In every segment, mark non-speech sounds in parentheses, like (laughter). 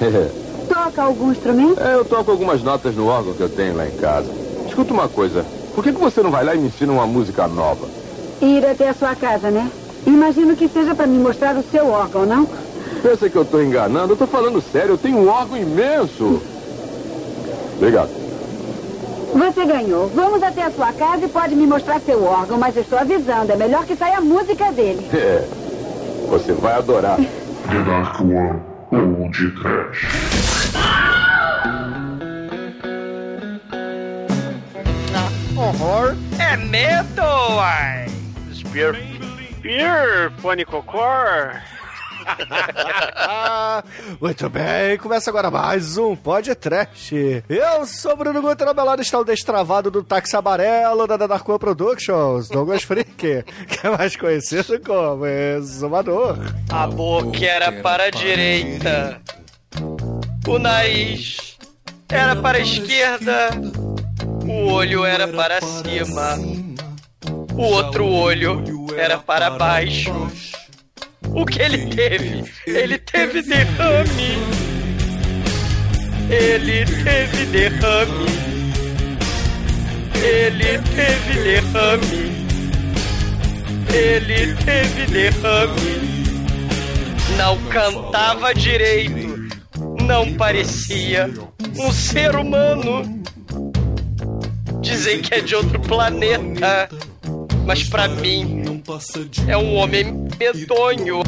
(laughs) Toca algum instrumento? É, eu toco algumas notas no órgão que eu tenho lá em casa. Escuta uma coisa. Por que, que você não vai lá e me ensina uma música nova? Ir até a sua casa, né? Imagino que seja para me mostrar o seu órgão, não? Pensa que eu tô enganando? Eu tô falando sério. Eu tenho um órgão imenso. Obrigado. Você ganhou. Vamos até a sua casa e pode me mostrar seu órgão, mas eu estou avisando. É melhor que saia a música dele. (laughs) É. Você vai adorar. The Dark One ou de Trash. Horror é medo, uai. Spear. Spear, Panicocor. (laughs) Muito bem, começa agora mais um podcast. Eu sou o Bruno Guter, ao meu lado está o destravado do táxi amarelo da Dark One Productions, Douglas Freak, (laughs) que é mais conhecido como Exumador. A boca era para a direita. O nariz era para a esquerda. O olho era para cima. O outro olho era para baixo. O que ele teve? Ele teve derrame. Ele teve derrame. Ele teve derrame. Ele teve derrame. Não cantava direito. Não parecia um ser humano. Dizem que é de outro planeta. Mas pra mim é um homem medonho.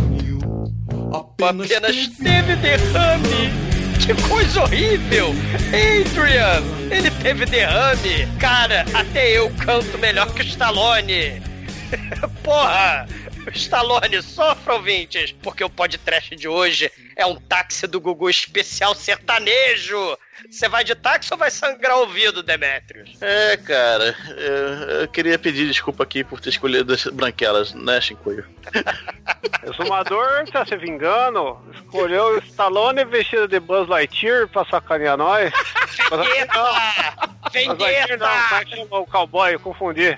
Apenas teve derrame. Que coisa horrível! Adrian, ele teve derrame. Cara, até eu canto melhor que Stallone. (laughs) Porra! Stallone, sofra ouvintes, porque o podcast de hoje é um táxi do Gugu especial sertanejo. Você vai de táxi ou vai sangrar o ouvido, Demetrius? É, cara, eu, eu queria pedir desculpa aqui por ter escolhido as branquelas, né, Shinkoio? (laughs) O Sumador tá se vingando. Escolheu o Stallone vestido de Buzz Lightyear pra sacanear nós. (laughs) Vendetta! Lightyear não, é chama o cowboy? Eu confundi.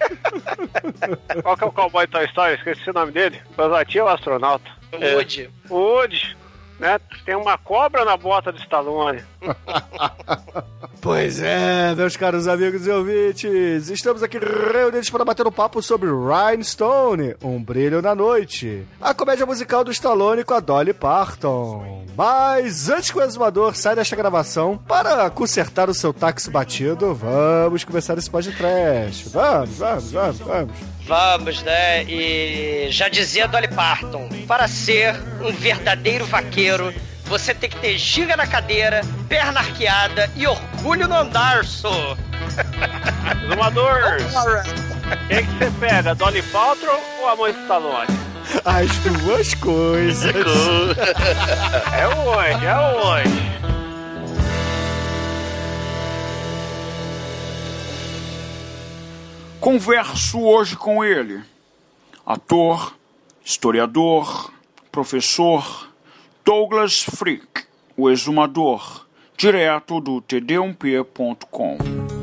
(laughs) Qual que é o cowboy Toy Story? Esqueci o nome dele. Lightyear é o astronauta. Woody. O Woody, né? Tem uma cobra na bota do Stallone. (laughs) Pois é, meus caros amigos e ouvintes, estamos aqui reunidos para bater um papo sobre Rhinestone, Um Brilho na Noite, a comédia musical do Stallone com a Dolly Parton. Mas antes que o exumador saia desta gravação, para consertar o seu táxi batido, vamos começar esse podcast. Vamos, vamos, vamos, vamos. Vamos, né? E já dizia Dolly Parton, para ser um verdadeiro vaqueiro, você tem que ter giga na cadeira, perna arqueada e orgulho no andarço. (laughs) Zumador, quem que você pega? Dolly Parton ou a mãe do Stallone? As duas coisas. É onde? É onde? Converso hoje com ele, ator, historiador, professor Douglas Freak, o exumador, direto do td1p.com.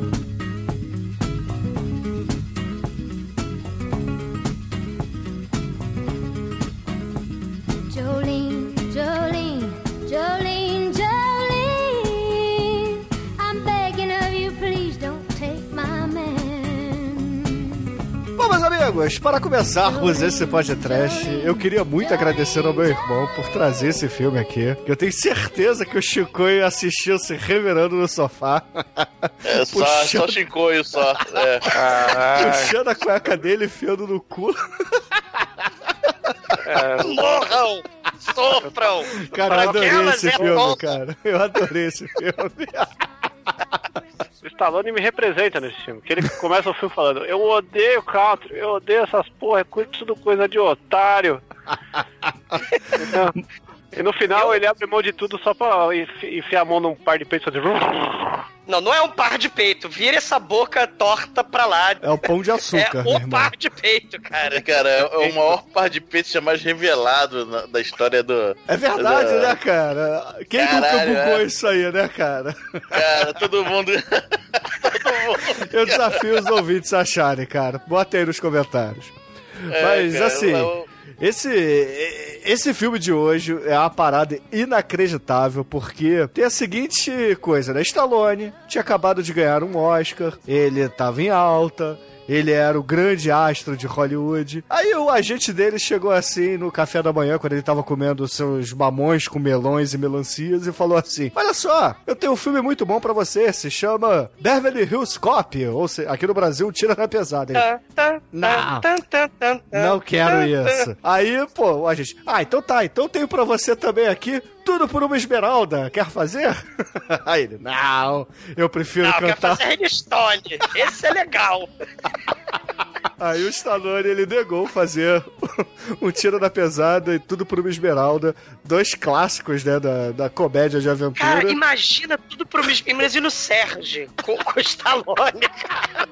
amigos, para começarmos esse podcast, eu queria muito agradecer ao meu irmão por trazer esse filme aqui. Eu tenho certeza que o Chicoio assistiu se revirando no sofá. É só, só Shinkoio só. É. Puxando a cueca dele, enfiando no cu. Morram! Sofram! Cara, eu adorei esse é filme, cara. Eu adorei esse filme. O Stallone me representa nesse filme. Que ele começa o filme falando: Eu odeio country, eu odeio essas porra, tudo coisa de otário. E no final ele abre mão de tudo só pra enfi- enfiar a mão num par de peitos e fazer. Não, não é um par de peito. Vira essa boca torta pra lá. É o pão de açúcar, É irmão. par de peito, cara. Cara, é é o maior par de peitos jamais revelado na- da história do. É verdade, da- né, cara? Quem nunca Caralho, bugou é. isso aí, né, cara? Cara, todo mundo. todo (laughs) mundo. (laughs) Eu desafio os ouvintes a acharem, cara. Bota aí nos comentários. É, Mas cara, assim, eu- Esse, esse filme de hoje é uma parada inacreditável, porque tem a seguinte coisa, né? Stallone tinha acabado de ganhar um Oscar, ele tava em alta, ele era o grande astro de Hollywood. Aí o agente dele chegou assim no café da manhã, quando ele tava comendo seus mamões com melões e melancias, e falou assim: Olha só, eu tenho um filme muito bom pra você, se chama Beverly Hills Cop, ou se, aqui no Brasil, Tira na Pesada. Ele, não, não quero isso. Aí, pô, o agente, ah, então tá, então tenho pra você também aqui tudo por uma esmeralda. Quer fazer? (laughs) Aí ele, não, eu prefiro Não, quer cantar. fazer Redstone. Esse é legal. Aí o Stallone, ele negou fazer (laughs) um tiro na pesada e tudo por uma esmeralda. Dois clássicos, né, da, da comédia de aventura. Cara, imagina tudo pro mesmo. Imagina o Sérgio com, com o Stallone, cara.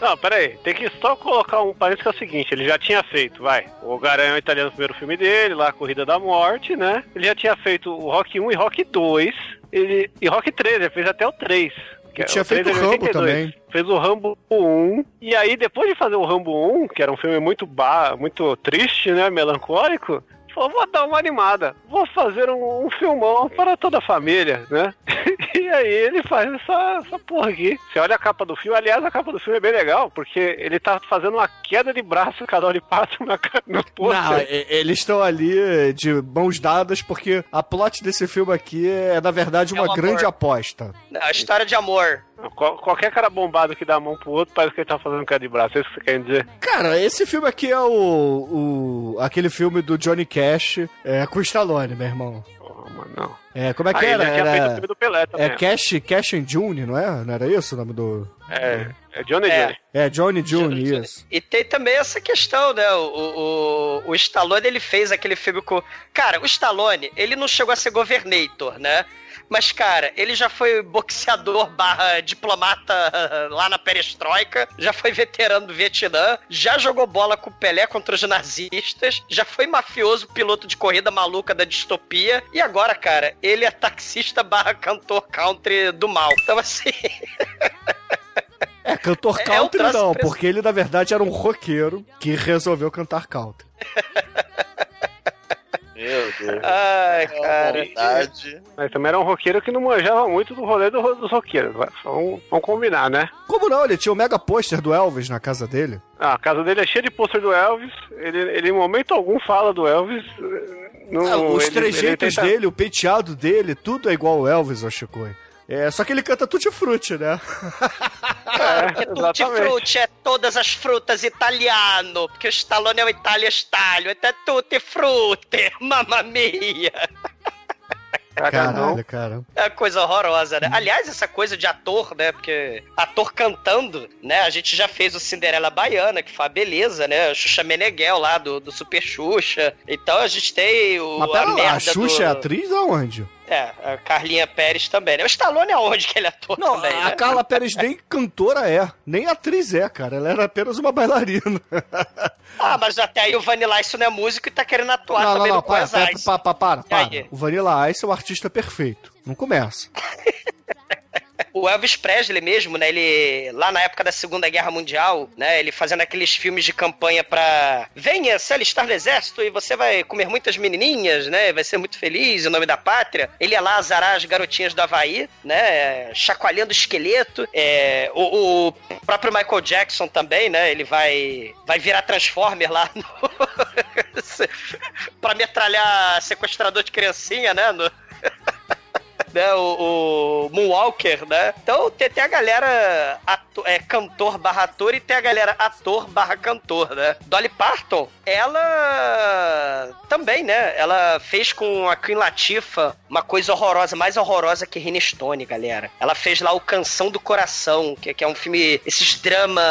Não, peraí, tem que só colocar um parênteses que é o seguinte, ele já tinha feito, vai, o Garanhão Italiano, o primeiro filme dele, lá, Corrida da Morte, né? Ele já tinha feito o Rock 1 e Rock 2, ele, e Rock 3, ele fez até o 3. que tinha o 3 feito de Rambo 82. também. Fez o Rambo 1, e aí depois de fazer o Rambo 1, que era um filme muito, ba muito triste, né, melancólico, falou, vou dar uma animada, vou fazer um, um filmão para toda a família, né? (laughs) E aí ele faz essa, essa porra aqui. Você olha a capa do filme, aliás, a capa do filme é bem legal, porque ele tá fazendo uma queda de braço com a Dolly Parton na, no Não, pôster. e- eles estão ali de mãos dadas porque a plot desse filme aqui é, na verdade, uma É um amor. grande aposta. A história de amor. Qual- Qualquer cara bombado que dá a mão pro outro, parece que ele tá fazendo queda de braço. É isso que você quer dizer? Cara, esse filme aqui é o, o aquele filme do Johnny Cash é, com o Stallone, meu irmão. Não. É, como é que Ah, era? ele Era, filme do Pelé também. é Cash, Cash and June, não é? Não era isso o nome do... É, é Johnny É. Johnny. É, Johnny June, Johnny. isso. E tem também essa questão, né? O, o, o Stallone, ele fez aquele filme com... Cara, o Stallone, ele não chegou a ser governator, né? Mas, cara, ele já foi boxeador barra diplomata (laughs) lá na perestroika, já foi veterano do Vietnã, já jogou bola com o Pelé contra os nazistas, já foi mafioso, piloto de corrida maluca da distopia, e agora, cara, ele é taxista barra cantor country do mal. Então, assim... (laughs) É, cantor É, é um country não, porque ele na verdade era um roqueiro que resolveu cantar country. (laughs) Meu Deus. Ai, É cara... vontade. Mas também era um roqueiro que não manjava muito do rolê do- dos roqueiros. Vamos, vamos combinar, né? Como não? Ele tinha o mega pôster do Elvis na casa dele. Ah, a casa dele é cheia de pôster do Elvis. Ele, ele em momento algum fala do Elvis. Não, Ah, os ele- trejeitos ele tenta- dele, o penteado dele, tudo é igual ao Elvis, Chico. É, só que ele canta tutti frutti, né? Claro que tutti frutti é todas as frutas italiano, porque o Stallone é o Itália Stalio, é tutti frutti, (laughs) mamma mia. Caralho, cara. É uma coisa horrorosa, né? Aliás, essa coisa de ator, né? Porque ator cantando, né? A gente já fez o Cinderela Baiana, que foi a beleza, né? O Xuxa Meneghel lá do, do Super Xuxa. Então a gente tem o, Mas a pera lá, merda a Xuxa do... é atriz aonde? É, a Carlinha Pérez também, né? O Stallone é onde que ele ator Não, também, a né? Carla Pérez nem cantora é, nem atriz é, cara. Ela era apenas uma bailarina. (laughs) Ah, mas até aí o Vanilla Ice não é músico e tá querendo atuar não, não, também não, no para, para, para, para, para? O Vanilla Ice é o artista perfeito. Não começa. (laughs) O Elvis Presley mesmo, né? Ele, lá na época da Segunda Guerra Mundial, né? Ele fazendo aqueles filmes de campanha pra. Venha se alistar no exército e você vai comer muitas menininhas, né? Vai ser muito feliz em nome da pátria. Ele ia lá azarar as garotinhas do Havaí, né? Chacoalhando o esqueleto. É, o, o próprio Michael Jackson também, né? Ele vai, vai virar Transformer lá no. (laughs) pra metralhar sequestrador de criancinha, né? No né, o, o Moonwalker, né? Então tem, tem a galera ato- é, cantor barra ator e tem a galera ator barra cantor, né? Dolly Parton, ela também, né? Ela fez com a Queen Latifah uma coisa horrorosa, mais horrorosa que Rina Stone, galera. Ela fez lá o Canção do Coração, que, que é um filme, esses drama,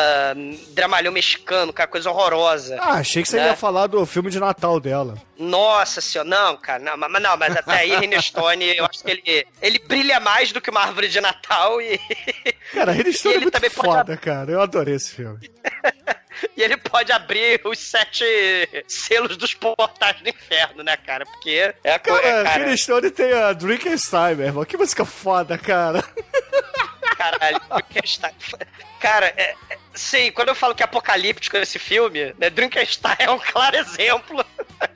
dramalhão mexicano, que é uma coisa horrorosa. Ah, achei que você Né? ia falar do filme de Natal dela. Nossa senhora, não, cara, não, mas, não, mas até aí Rina Stone, eu acho que ele, ele brilha mais do que uma árvore de Natal e, (laughs) Cara, ele E é ele muito também pode- foda, cara. Eu adorei esse filme. (laughs) e ele pode abrir os sete selos dos portais do inferno, né, cara? Porque é a coisa, Cara, cara, Stone tem a Drinkenstein, meu irmão. Que música foda, cara. (laughs) caralho, está- cara, é- é- Sim, quando eu falo que é apocalíptico esse filme, né, Drinkenstein é um claro exemplo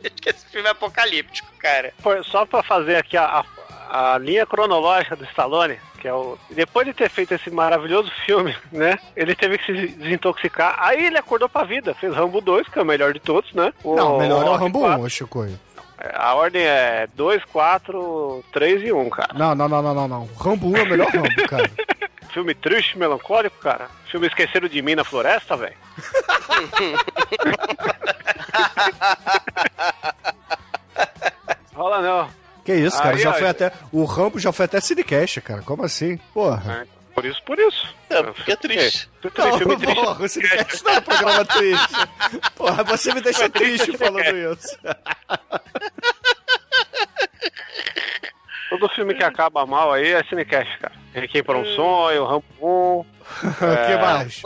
de que esse filme é apocalíptico, cara. Pô, Só pra fazer aqui a, a, a linha cronológica do Stallone, que é o. Depois de ter feito esse maravilhoso filme, (laughs) né? Ele teve que se desintoxicar. Aí ele acordou pra vida, fez Rambo 2, que é o melhor de todos, né? Não, o melhor é o Rambo 4. 1, ô Chicoio. A ordem é 2, 4, 3 e 1, cara. Não, não, não, não, não, não. Rambo 1 é o melhor Rambo, (laughs) cara. Filme triste, melancólico, cara. Filme Esqueceram de Mim na Floresta, velho. (laughs) Rola não. Que isso, cara, Aí, já ó, foi até. O Rambo já foi até Cinecast, cara. Como assim? Porra. É, por isso, por isso. É, porque é triste. É, filme, filme triste. porra, o Cinecast não é um programa triste. Porra, você me deixa triste falando isso. Todo filme que acaba mal aí é Cinecast, cara. Requiem para um sonho, Rambo 1. (laughs) O que mais?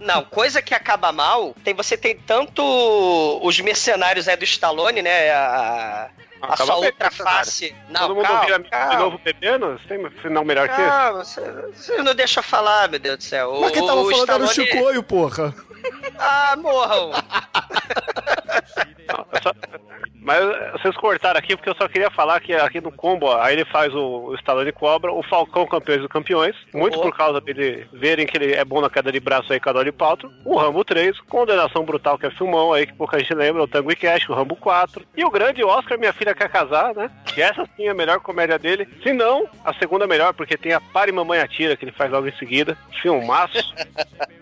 Não, coisa que acaba mal, tem você tem tanto os mercenários aí do Stallone, né? A, a sua outra face. Não, Todo mundo calma, vira amigo de calma. novo bebendo? Você tem final melhor que esse? Calma, você, não deixa eu falar, meu Deus do céu. Mas quem tava o falando era o Stallone- Chicoio, porra. Ah, morram. (laughs) Não, eu só- Mas vocês cortaram aqui porque eu só queria falar que aqui no combo, ó, aí ele faz o, o Stallone Cobra, o Falcão Campeões dos Campeões, muito Oh. por causa dele verem que ele é bom na queda de braço aí com a Dolly Paltrow, o Rambo 3, Condenação Brutal, que é filmão aí, que pouca gente lembra, o Tango e Cash, o Rambo 4, e o grande Oscar, Minha Filha Quer Casar, né? Que essa sim é a melhor comédia dele, se não, a segunda melhor, porque tem a Pare Mamãe Atira, que ele faz logo em seguida, filmaço.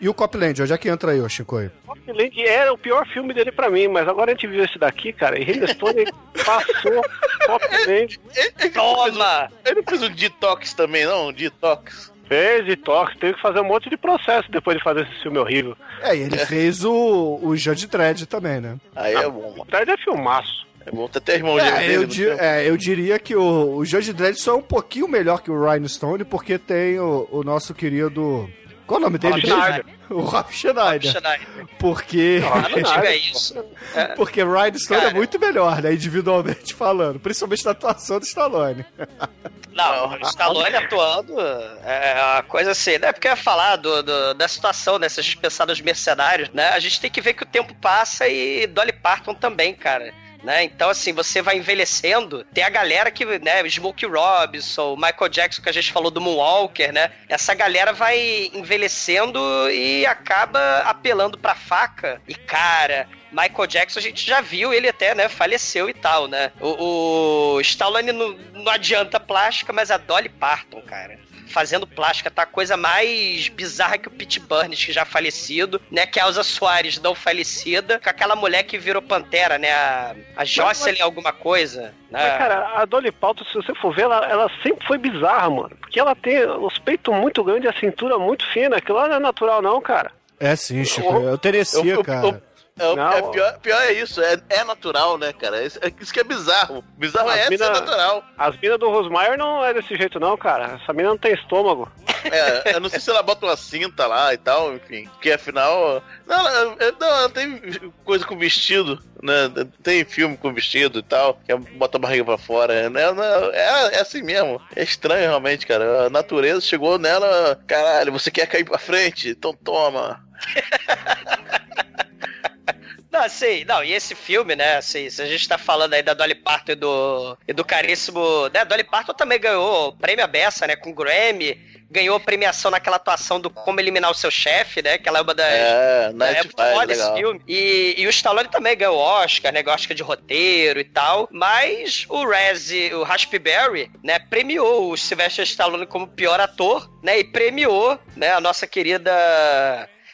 E o Copland, onde é que entra aí, ô Chicoio? Copland era o pior filme dele pra mim, mas agora a gente viu esse daqui, cara, e Hindstone passou Copland. (laughs) Toma! Ele fez um detox também, não? Um detox. Fez detox, teve que fazer um monte de processo depois de fazer esse filme horrível. É, e ele fez o, o Judge Dredd também, né? Aí é bom, mano. Atrás é filmaço. É bom ter até irmão É, dele eu, di- é, eu diria que o, o Judge Dredd só é um pouquinho melhor que o Ryan Stone, porque tem o, o nosso querido. Qual o nome dele? Rob? Schneider. (laughs) O Rob Schneider. Schneider. Porque. Ah, não diga isso. É, Porque Ryan Stone é muito melhor, né? Individualmente falando. Principalmente na atuação do Stallone. Não, o Stallone atuando é uma coisa assim, né? Porque eu ia falar do, do- da situação, né? Se a gente pensar nos mercenários, né? A gente tem que ver que o tempo passa e Dolly Parton também, cara. Né? Então, assim, você vai envelhecendo. Tem a galera que, né, Smokey Robinson, Michael Jackson, que a gente falou do Moonwalker, né? Essa galera vai envelhecendo e acaba apelando pra faca. E, cara, Michael Jackson, a gente já viu, ele até, né, faleceu e tal, né? O, o Stallone não, não adianta plástica, mas a Dolly Parton, cara. Fazendo plástica, tá a coisa mais bizarra que o Pete Burns, que já falecido, né? Que a Elza Soares não falecida, com aquela mulher que virou pantera, né? A, a Jocelyn alguma coisa. Né? Mas, cara, a Dolly Parton, se você for ver, ela, ela sempre foi bizarra, mano. Porque ela tem os peitos muito grandes e a cintura muito fina. Aquilo lá não é natural, não, cara. É sim, Chico. Eu terecia, Eu- eu- cara. É, Não. é pior, pior é isso, é, é natural, né, cara? Isso, é, isso que é bizarro. Bizarro As é mina- ser natural. As minas do Rosmaier não é desse jeito, não, cara. Essa mina não tem estômago. É, eu não sei se ela bota uma cinta lá e tal, enfim. Porque afinal. Não, ela, é- não, ela tem coisa com vestido, né? Tem filme com vestido e tal, que bota a barriga pra fora. Né? Não, É, é assim mesmo. É estranho realmente, cara. A natureza chegou nela. Caralho, você quer cair pra frente? Então toma. (laughs) Não, assim, não, e esse filme, né, assim, se a gente tá falando aí da Dolly Parton e do, e do caríssimo, né, Dolly Parton também ganhou o prêmio Abessa, né, com Grammy, ganhou premiação naquela atuação do Como Eliminar o Seu Chefe, né, que ela é uma das... É, É, Night muito foda esse filme. E, e o Stallone também ganhou Oscar, né? Oscar de roteiro e tal. Mas o Razzie, o Raspberry, né? Premiou o Sylvester Stallone como pior ator, né? E premiou, né? A nossa querida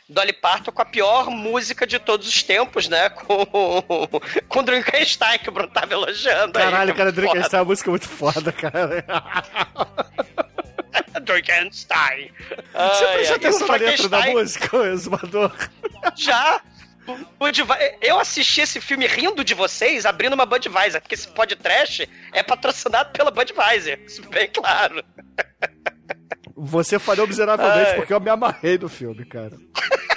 Dolly Parton com a pior música de todos os tempos, né? (laughs) Com, com Drinkenstein, que o Bruno tava elogiando. aí, Caralho, é cara, muito Drake, essa música é muito foda, cara. (laughs) Drinkenstein. Você prestou atenção na letra da música, exumador? Já. Eu assisti esse filme rindo de vocês, abrindo uma Budweiser, porque esse podcast é patrocinado pela Budweiser, isso bem claro. (laughs) Você falhou miseravelmente Ai. porque eu me amarrei no filme, cara. (laughs)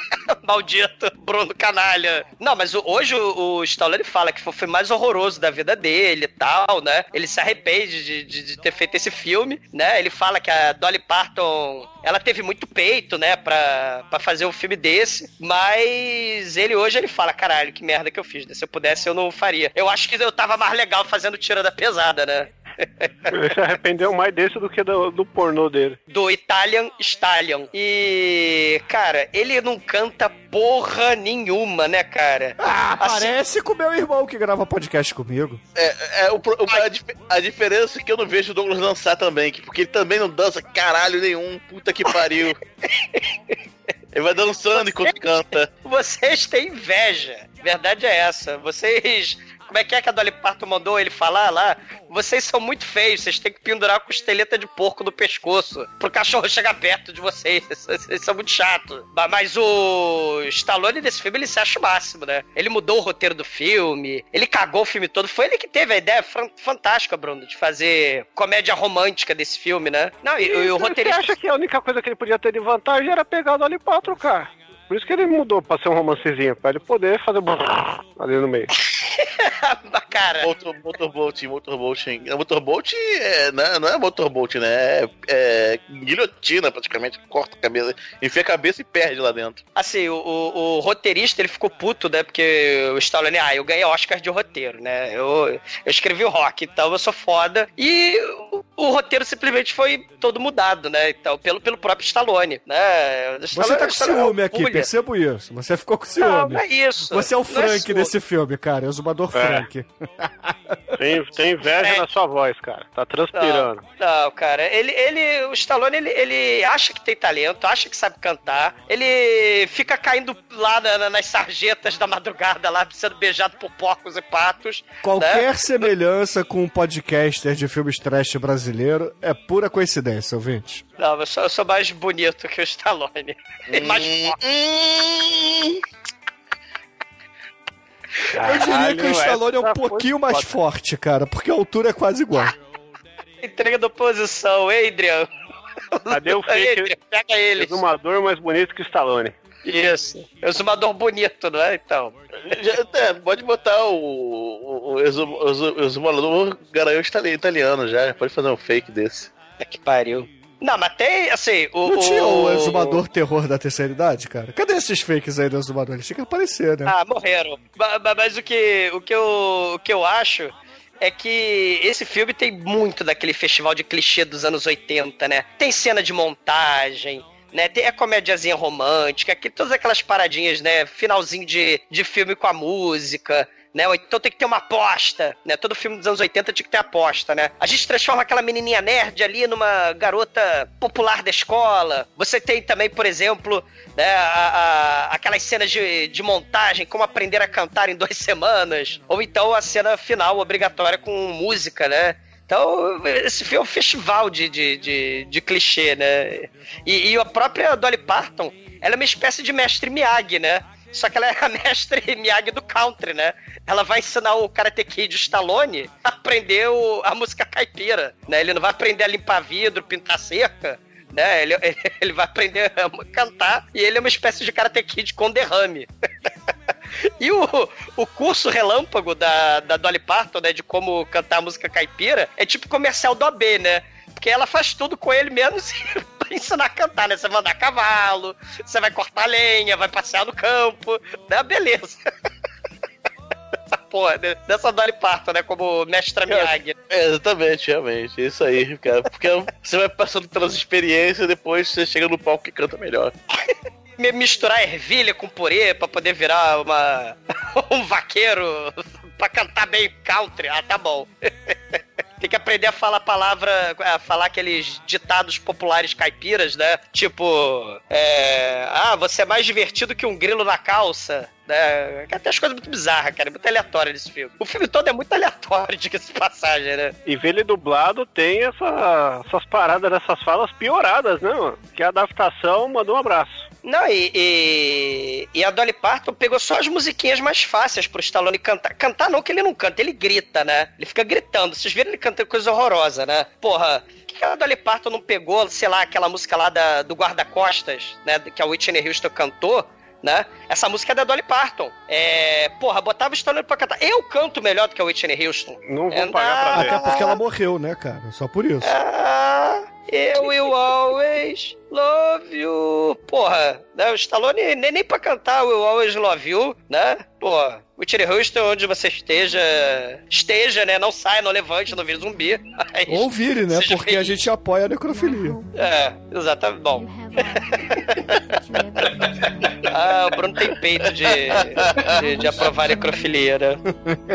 Maldito Bruno Canalha. Não, mas hoje o, o Stallone fala que foi o filme mais horroroso da vida dele e tal, né? Ele se arrepende de, de- de ter feito esse filme, né? Ele fala que a Dolly Parton, ela teve muito peito, né? Pra, pra fazer um filme desse, mas ele hoje ele fala, caralho, que merda que eu fiz, né? Se eu pudesse eu não faria. Eu acho que eu tava mais legal fazendo tira da pesada, né? Ele se arrependeu mais desse do que do, do pornô dele. do Italian Stallion. E, cara, ele não canta porra nenhuma, né, cara? Ah, Assim- parece com o meu irmão que grava podcast comigo. É, é, o, o- a, a diferença é que eu não vejo o Douglas dançar também, que- porque ele também não dança caralho nenhum. Puta que pariu. (laughs) ele vai dançando enquanto canta. Vocês têm inveja. Verdade é essa. Vocês. Como é que é que a Dolly Parton mandou ele falar lá? Vocês são muito feios, vocês têm que pendurar a costeleta de porco no pescoço pro cachorro chegar perto de vocês. (laughs) Vocês são muito chatos. Mas o Stallone desse filme, ele se acha o máximo, né? Ele mudou o roteiro do filme, ele cagou o filme todo. Foi ele que teve a ideia fan- fantástica, Bruno, de fazer comédia romântica desse filme, né? Não, e, e o Então, roteirista. Você acha que a única coisa que ele podia ter de vantagem era pegar o Dolly Parton, cara? Por isso que ele mudou pra ser um romancezinho, pra ele poder fazer ali no meio. (laughs) cara. Motor, motorboat, motorboat. é, Motorboat é, não, é- não é motorboat, né? É, é guilhotina, praticamente. Corta a cabeça, enfia a cabeça e perde lá dentro. Assim, o, o- o roteirista ele ficou puto, né? Porque o Stallone, ah, eu ganhei Oscar de roteiro, né? Eu, eu escrevi o rock, então eu sou foda. E o, o roteiro simplesmente foi todo mudado, né? Então, pelo, pelo próprio Stallone, né? O Você Stallone- tá com Stallone é ciúme aqui, pulha. Percebo isso. Você ficou com Não, ciúme. não é isso. Você é o Não Frank ciúme. desse filme, cara. Exumador É. Frank. (laughs) Tem, tem inveja É. na sua voz, cara. Tá transpirando. Não, cara, ele, ele, o Stallone, ele, ele acha que tem talento, acha que sabe cantar, ele fica caindo lá na- na- nas sarjetas da madrugada, lá sendo beijado por porcos e patos. Qualquer né? semelhança com um podcaster de filmes trash brasileiro é pura coincidência, ouvinte. Não, eu sou, eu sou mais bonito que o Stallone. (laughs) E mais forte. Eu diria que o Caralho, Stallone é um pouquinho mais foda. forte, cara, porque a altura é quase igual. Entrega da oposição, Adrian. Cadê o (laughs) fake pega ele. exumador mais bonito que o Stallone? Isso. Exumador bonito, não é? Então. Já- é, pode botar o, o, o exum- o exum- o exumador garanhão itali- italiano já. Pode fazer um fake desse. Puta que pariu. Não, mas tem, assim, o. Não tinha o o exumador terror da terceira idade, cara? Cadê esses fakes aí do exumador? Eles tinham que aparecer, né? Ah, morreram. Ba- Mas o que, o que, eu, o que eu acho é que esse filme tem muito daquele festival de clichê dos anos 80, né? Tem cena de montagem. Né, tem a comédiazinha romântica, que todas aquelas paradinhas, né? Finalzinho de, de filme com a música, né? Então tem que ter uma aposta, né? Todo filme dos anos 80 tinha que ter aposta, né? A gente transforma aquela menininha nerd ali numa garota popular da escola. Você tem também, por exemplo, né, a- a- aquelas cenas de, de montagem, como aprender a cantar em duas (laughs) semanas. Ou então a cena final obrigatória com música, né? Então, esse filme é um festival de, de, de, de clichê, né? E, e a própria Dolly Parton, ela é uma espécie de mestre Miyagi, né? Só que ela é a mestre (laughs) Miyagi do country, né? Ela vai ensinar o Karate Kid Stallone a aprender o- a música caipira, né? Ele não vai aprender a limpar vidro, pintar cerca, né? Ele, (laughs) ele vai aprender a cantar e ele é uma espécie de Karate Kid com derrame. (laughs) E o, o curso relâmpago da, da Dolly Parton, né, de como cantar música caipira, é tipo comercial do AB, né? Porque ela faz tudo com ele menos pra ensinar a cantar, né? Você vai andar a cavalo, você vai cortar lenha, vai passear no campo, né? Beleza. (laughs) Essa porra, né? dessa Dolly Parton, né? Como mestra Miyagi. É, exatamente, realmente. É isso aí, cara. Porque você vai passando pelas experiências e depois você chega no palco que canta melhor. Me- Misturar ervilha com purê pra poder virar uma (laughs) um vaqueiro pra cantar bem country. Ah, tá bom. (laughs) Tem que aprender a falar palavra, a falar aqueles ditados populares caipiras, né? Tipo, é, ah, você é mais divertido que um grilo na calça. Né? Tem as coisas muito bizarras, cara, muito aleatórias nesse filme. O filme todo é muito aleatório, (laughs) diga-se de passagem, né? E ver ele dublado tem essa- essas paradas dessas falas pioradas, né, mano? Que a adaptação mandou um abraço. Não, e, e, e a Dolly Parton pegou só as musiquinhas mais fáceis pro Stallone cantar. Cantar não, que ele não canta, ele grita, né? Ele fica gritando. Vocês viram ele cantando coisa horrorosa, né? Porra, por que que a Dolly Parton não pegou, sei lá, aquela música lá da, do Guarda-Costas, né? Que a Whitney Houston cantou, né? Essa música é da Dolly Parton. É, porra, botava o Stallone pra cantar. Eu canto melhor do que a Whitney Houston. Não vou É, pagar pra ver. Até porque ela morreu, né, cara? Só por isso. Ah, eu will always love you. Porra, né? O Stallone nem, nem pra cantar Will always love you, né? Porra, Whitney Houston, onde você esteja, esteja, né? Não saia, não levante, não vire zumbi. Mas- Ou vire, né? Seja Porque a gente apoia a necrofilia. É, exatamente. Bom, ah, o Bruno tem peito de, de, de aprovar necrofilia, né?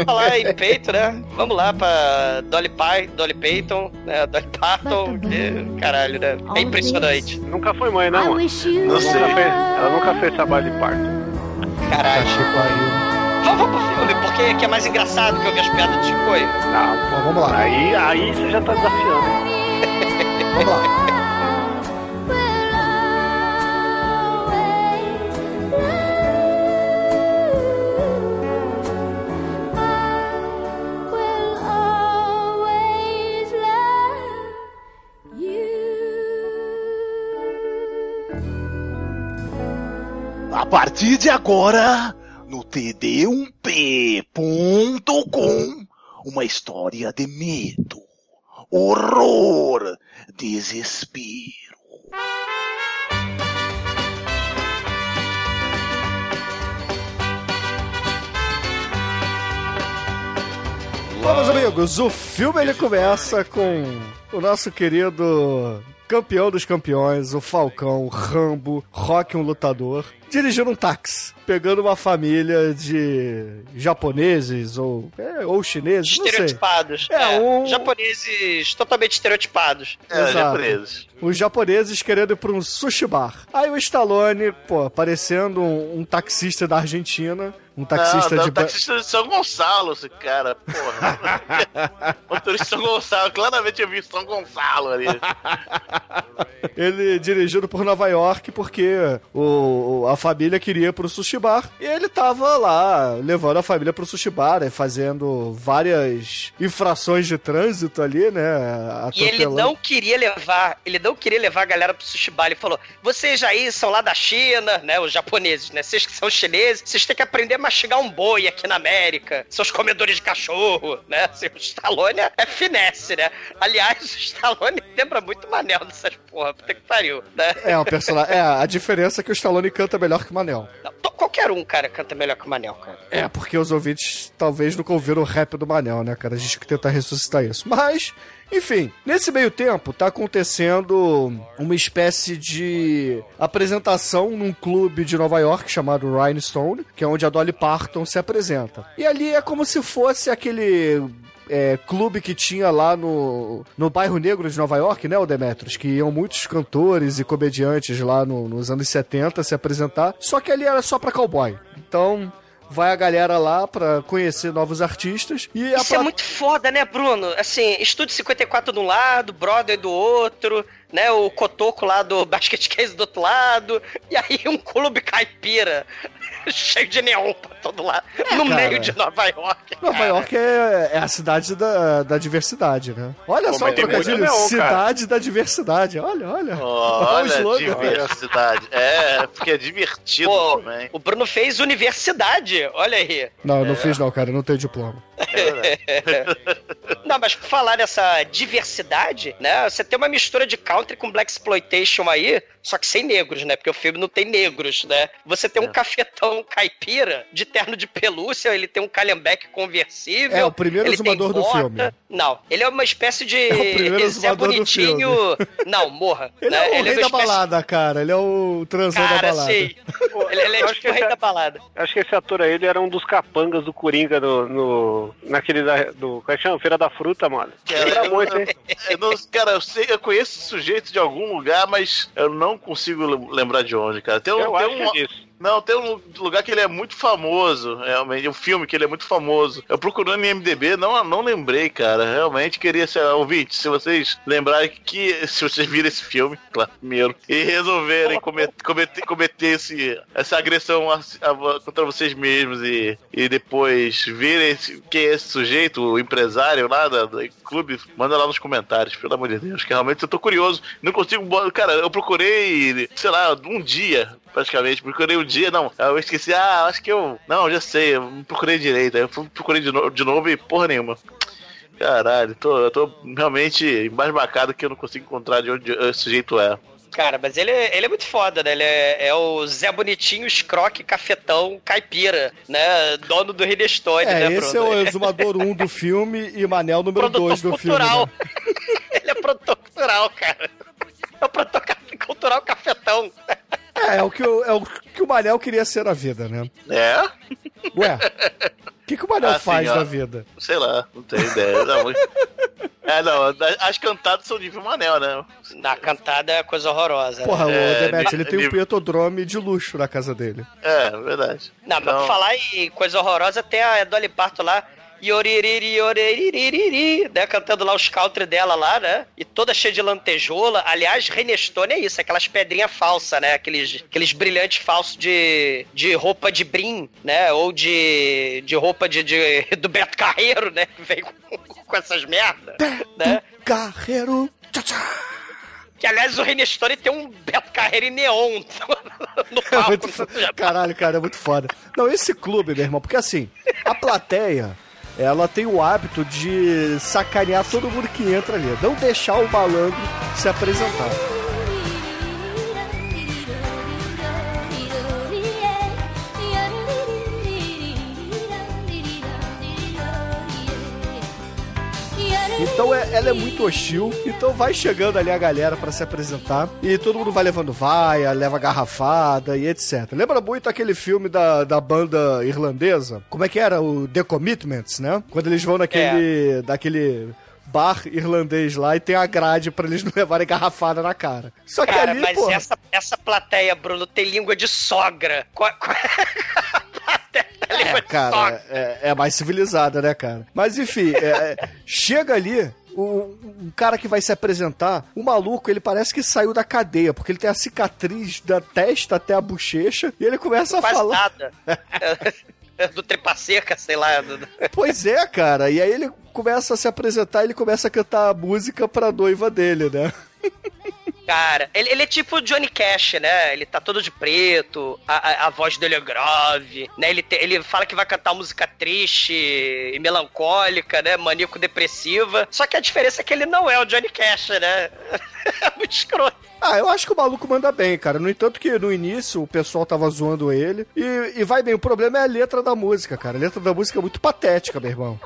Falar em peito, né? Vamos lá pra Dolly, Pai, Dolly Payton, né? Dolly Parton, que, caralho, né? É impressionante. Nunca foi mãe, não, you Não sei. Ela nunca fez trabalho de parto. Caralho. Vamos, vamos pro filme, porque que é mais engraçado que eu vi as piadas de Chicoio. Não, Bom, vamos lá. aí, aí você já tá desafiando. hein? Vamos lá. Will always love you. A partir de agora, no td1p.com, uma história de medo, horror, desespero. Bom, meus amigos, o filme ele começa com o nosso querido campeão dos campeões, o Falcão, o Rambo, Rock um lutador, dirigindo um táxi, pegando uma família de japoneses ou, é, ou chineses. Estereotipados. É, um- Japoneses totalmente estereotipados. É, Exato. japoneses. Os japoneses querendo ir pra um sushi bar. Aí o Stallone, pô, parecendo um, um taxista da Argentina, um taxista não, de... ba- taxista de São Gonçalo, esse cara, porra. (laughs) Motorista de São Gonçalo, claramente eu vi São Gonçalo ali. Ele dirigido por Nova York porque o, a família queria ir pro sushi bar. E ele tava lá levando a família pro sushi bar, né, fazendo várias infrações de trânsito ali, né? E ele não queria levar, ele não queria levar a galera pro sushi bar. Ele falou: vocês aí são lá da China, né? Os japoneses, né? Vocês que são chineses, vocês têm que aprender a mastigar um boi aqui na América. Seus comedores de cachorro, né? Assim, o Stallone é, finesse, né? Aliás, o Stallone lembra muito Manel dessas porra, puta que pariu, né? É, o personagem. É, a diferença é que o Stallone canta melhor que o Manel. Não, qualquer um, cara, canta melhor que o Manel, cara. É, porque os ouvintes talvez nunca ouviram o rap do Manel, né, cara? A gente tem que tentar ressuscitar isso. Mas, enfim, nesse meio tempo tá acontecendo uma espécie de apresentação num clube de Nova York chamado Rhinestone, que é onde a Dolly Parton se apresenta. E ali é como se fosse aquele é, clube que tinha lá no, no bairro negro de Nova York, né, o Demetrius? Que iam muitos cantores e comediantes lá no- nos anos 70 se apresentar. Só que ali era só pra cowboy. Então. Vai a galera lá pra conhecer novos artistas e Isso é pla- muito foda, né, Bruno? Assim, Estúdio 54 de um lado, Brother do outro, né? O Cotoco lá do (laughs) Basket Case do outro lado, e aí um clube caipira, (laughs) cheio de neon pra todo lado, no cara. meio de Nova York. Nova cara. York é, é a cidade da, da diversidade, né? Olha Pô, só o trocadilho, neon, cara. cidade da diversidade. Olha, olha. Olha, o slogan. diversidade. É, porque é divertido Pô, também. o Bruno fez universidade, olha aí. Não, eu não fiz não, cara, eu não tenho diploma. (laughs) Não, mas por falar nessa diversidade, né? Você tem uma mistura de country com black exploitation aí, só que sem negros, né? Porque o filme não tem negros, né? Você tem um cafetão caipira de terno de pelúcia, ele tem um calhambeque conversível. É, o primeiro ele exumador do filme. Não, ele é uma espécie de (laughs) É o primeiro Zé exumador do bonitinho. Não, morra. Ele né? é o rei uma da espécie- balada, cara. Ele é o transão da Cara, balada. sei. Ele, ele é tipo que o rei esse é- da balada. Acho que esse ator aí ele era um dos capangas do Coringa no, no- naquele da, do. Como é que chama? Feira da Fruta, mano. Cara, Lembra eu- muito, hein? eu não- cara, eu, sei, eu conheço esse sujeito de algum lugar, mas eu não consigo lem- lembrar de onde, cara. Tem, Eu tem acho um, que é disso. Não, tem um lugar que ele é muito famoso, realmente, um filme que ele é muito famoso. Eu procurando em MDB, não, não lembrei, cara. Realmente queria ser ouvinte, se vocês lembrarem que (laughs) se vocês viram esse filme, claro, primeiro, e resolverem cometer, cometer, cometer esse, essa agressão a- a- contra vocês mesmos e, e depois verem esse, quem é esse sujeito, o empresário lá do clube, manda lá nos comentários, pelo amor de Deus, que realmente eu tô curioso. Não consigo. Cara, eu procurei, sei lá, um dia praticamente. Procurei um dia, não. Eu esqueci, ah, acho que eu. Não, já sei, eu não procurei direito. Aí eu fui- procurei de, no- de novo e porra nenhuma. Caralho, tô, eu tô realmente embasbacado que eu não consigo encontrar de onde esse sujeito é. Cara, mas ele, é- ele é muito foda, né? Ele é, é o Zé Bonitinho, Scroque, Cafetão, Caipira, né? Dono do Ridestone, É, né, esse é Bruno? o (laughs) exumador 1 do filme e Manel número 2 do filme. cultural. né? (laughs) ele é produtor cultural, cara. É o produtor cultural Cafetão. É, é o, que o, é o que o Manel queria ser na vida, né? É? Ué, o que, que o Manel Ah, faz ó. na vida? Sei lá, não tenho ideia. Não, é, não, as cantadas são nível Manel, né? Na cantada é coisa horrorosa. né? Porra, É, o Demet, ele- tem um petodrome de luxo na casa dele. É, verdade. Não, mas Então- pra falar em coisa horrorosa, tem a Dolly Parton lá, Yoririri, yoririri, né? Cantando lá os country dela lá, né? E toda cheia de lantejoula. Aliás, Renestone é isso, aquelas pedrinhas falsas, né? Aqueles, aqueles brilhantes falsos de, de roupa de brim, né? Ou de, de roupa de, de- do Beto Carreiro, né? Que vem com, com essas merdas, né? Carreiro. Tchá, tchá. Que, aliás, o Renestone tem um Beto Carreiro em neon (laughs) no É palco. muito fo- Caralho, cara, é muito foda. Não, esse clube, meu irmão, porque assim, a plateia, ela tem o hábito de sacanear todo mundo que entra ali. Não deixar o malandro se apresentar. Então é- ela é muito hostil. Então vai chegando ali a galera pra se apresentar. E todo mundo vai levando vaia, leva garrafada e etc. Lembra muito aquele filme da, da banda irlandesa? Como é que era? O The Commitments, né? Quando eles vão naquele. daquele bar irlandês lá e tem a grade pra eles não (laughs) levarem garrafada na cara. Só que Cara, ali, mas essa, essa plateia, Bruno, tem língua de sogra. Qual, qual... (laughs) É, de cara, sogra. é, é mais civilizada, né, cara? Mas enfim, é, é, chega ali. O, o cara que vai se apresentar, o maluco, ele parece que saiu da cadeia, porque ele tem a cicatriz da testa até a bochecha, e ele começa a Quase falar. É, do tripa seca, sei lá. Pois é, cara. E aí ele começa a se apresentar e ele começa a cantar a música pra noiva dele, né? (laughs) Cara, ele, ele é tipo Johnny Cash, né? Ele tá todo de preto, a, a, a voz dele é grave, né? Ele, te- ele fala que vai cantar música triste e melancólica, né? Maníaco-depressiva. Só que a diferença é que ele não é o Johnny Cash, né? (laughs) É muito escroto. Ah, eu acho que o maluco manda bem, cara. No entanto que no início o pessoal tava zoando ele. E, e vai bem, o problema é a letra da música, cara. A letra da música é muito patética, meu irmão.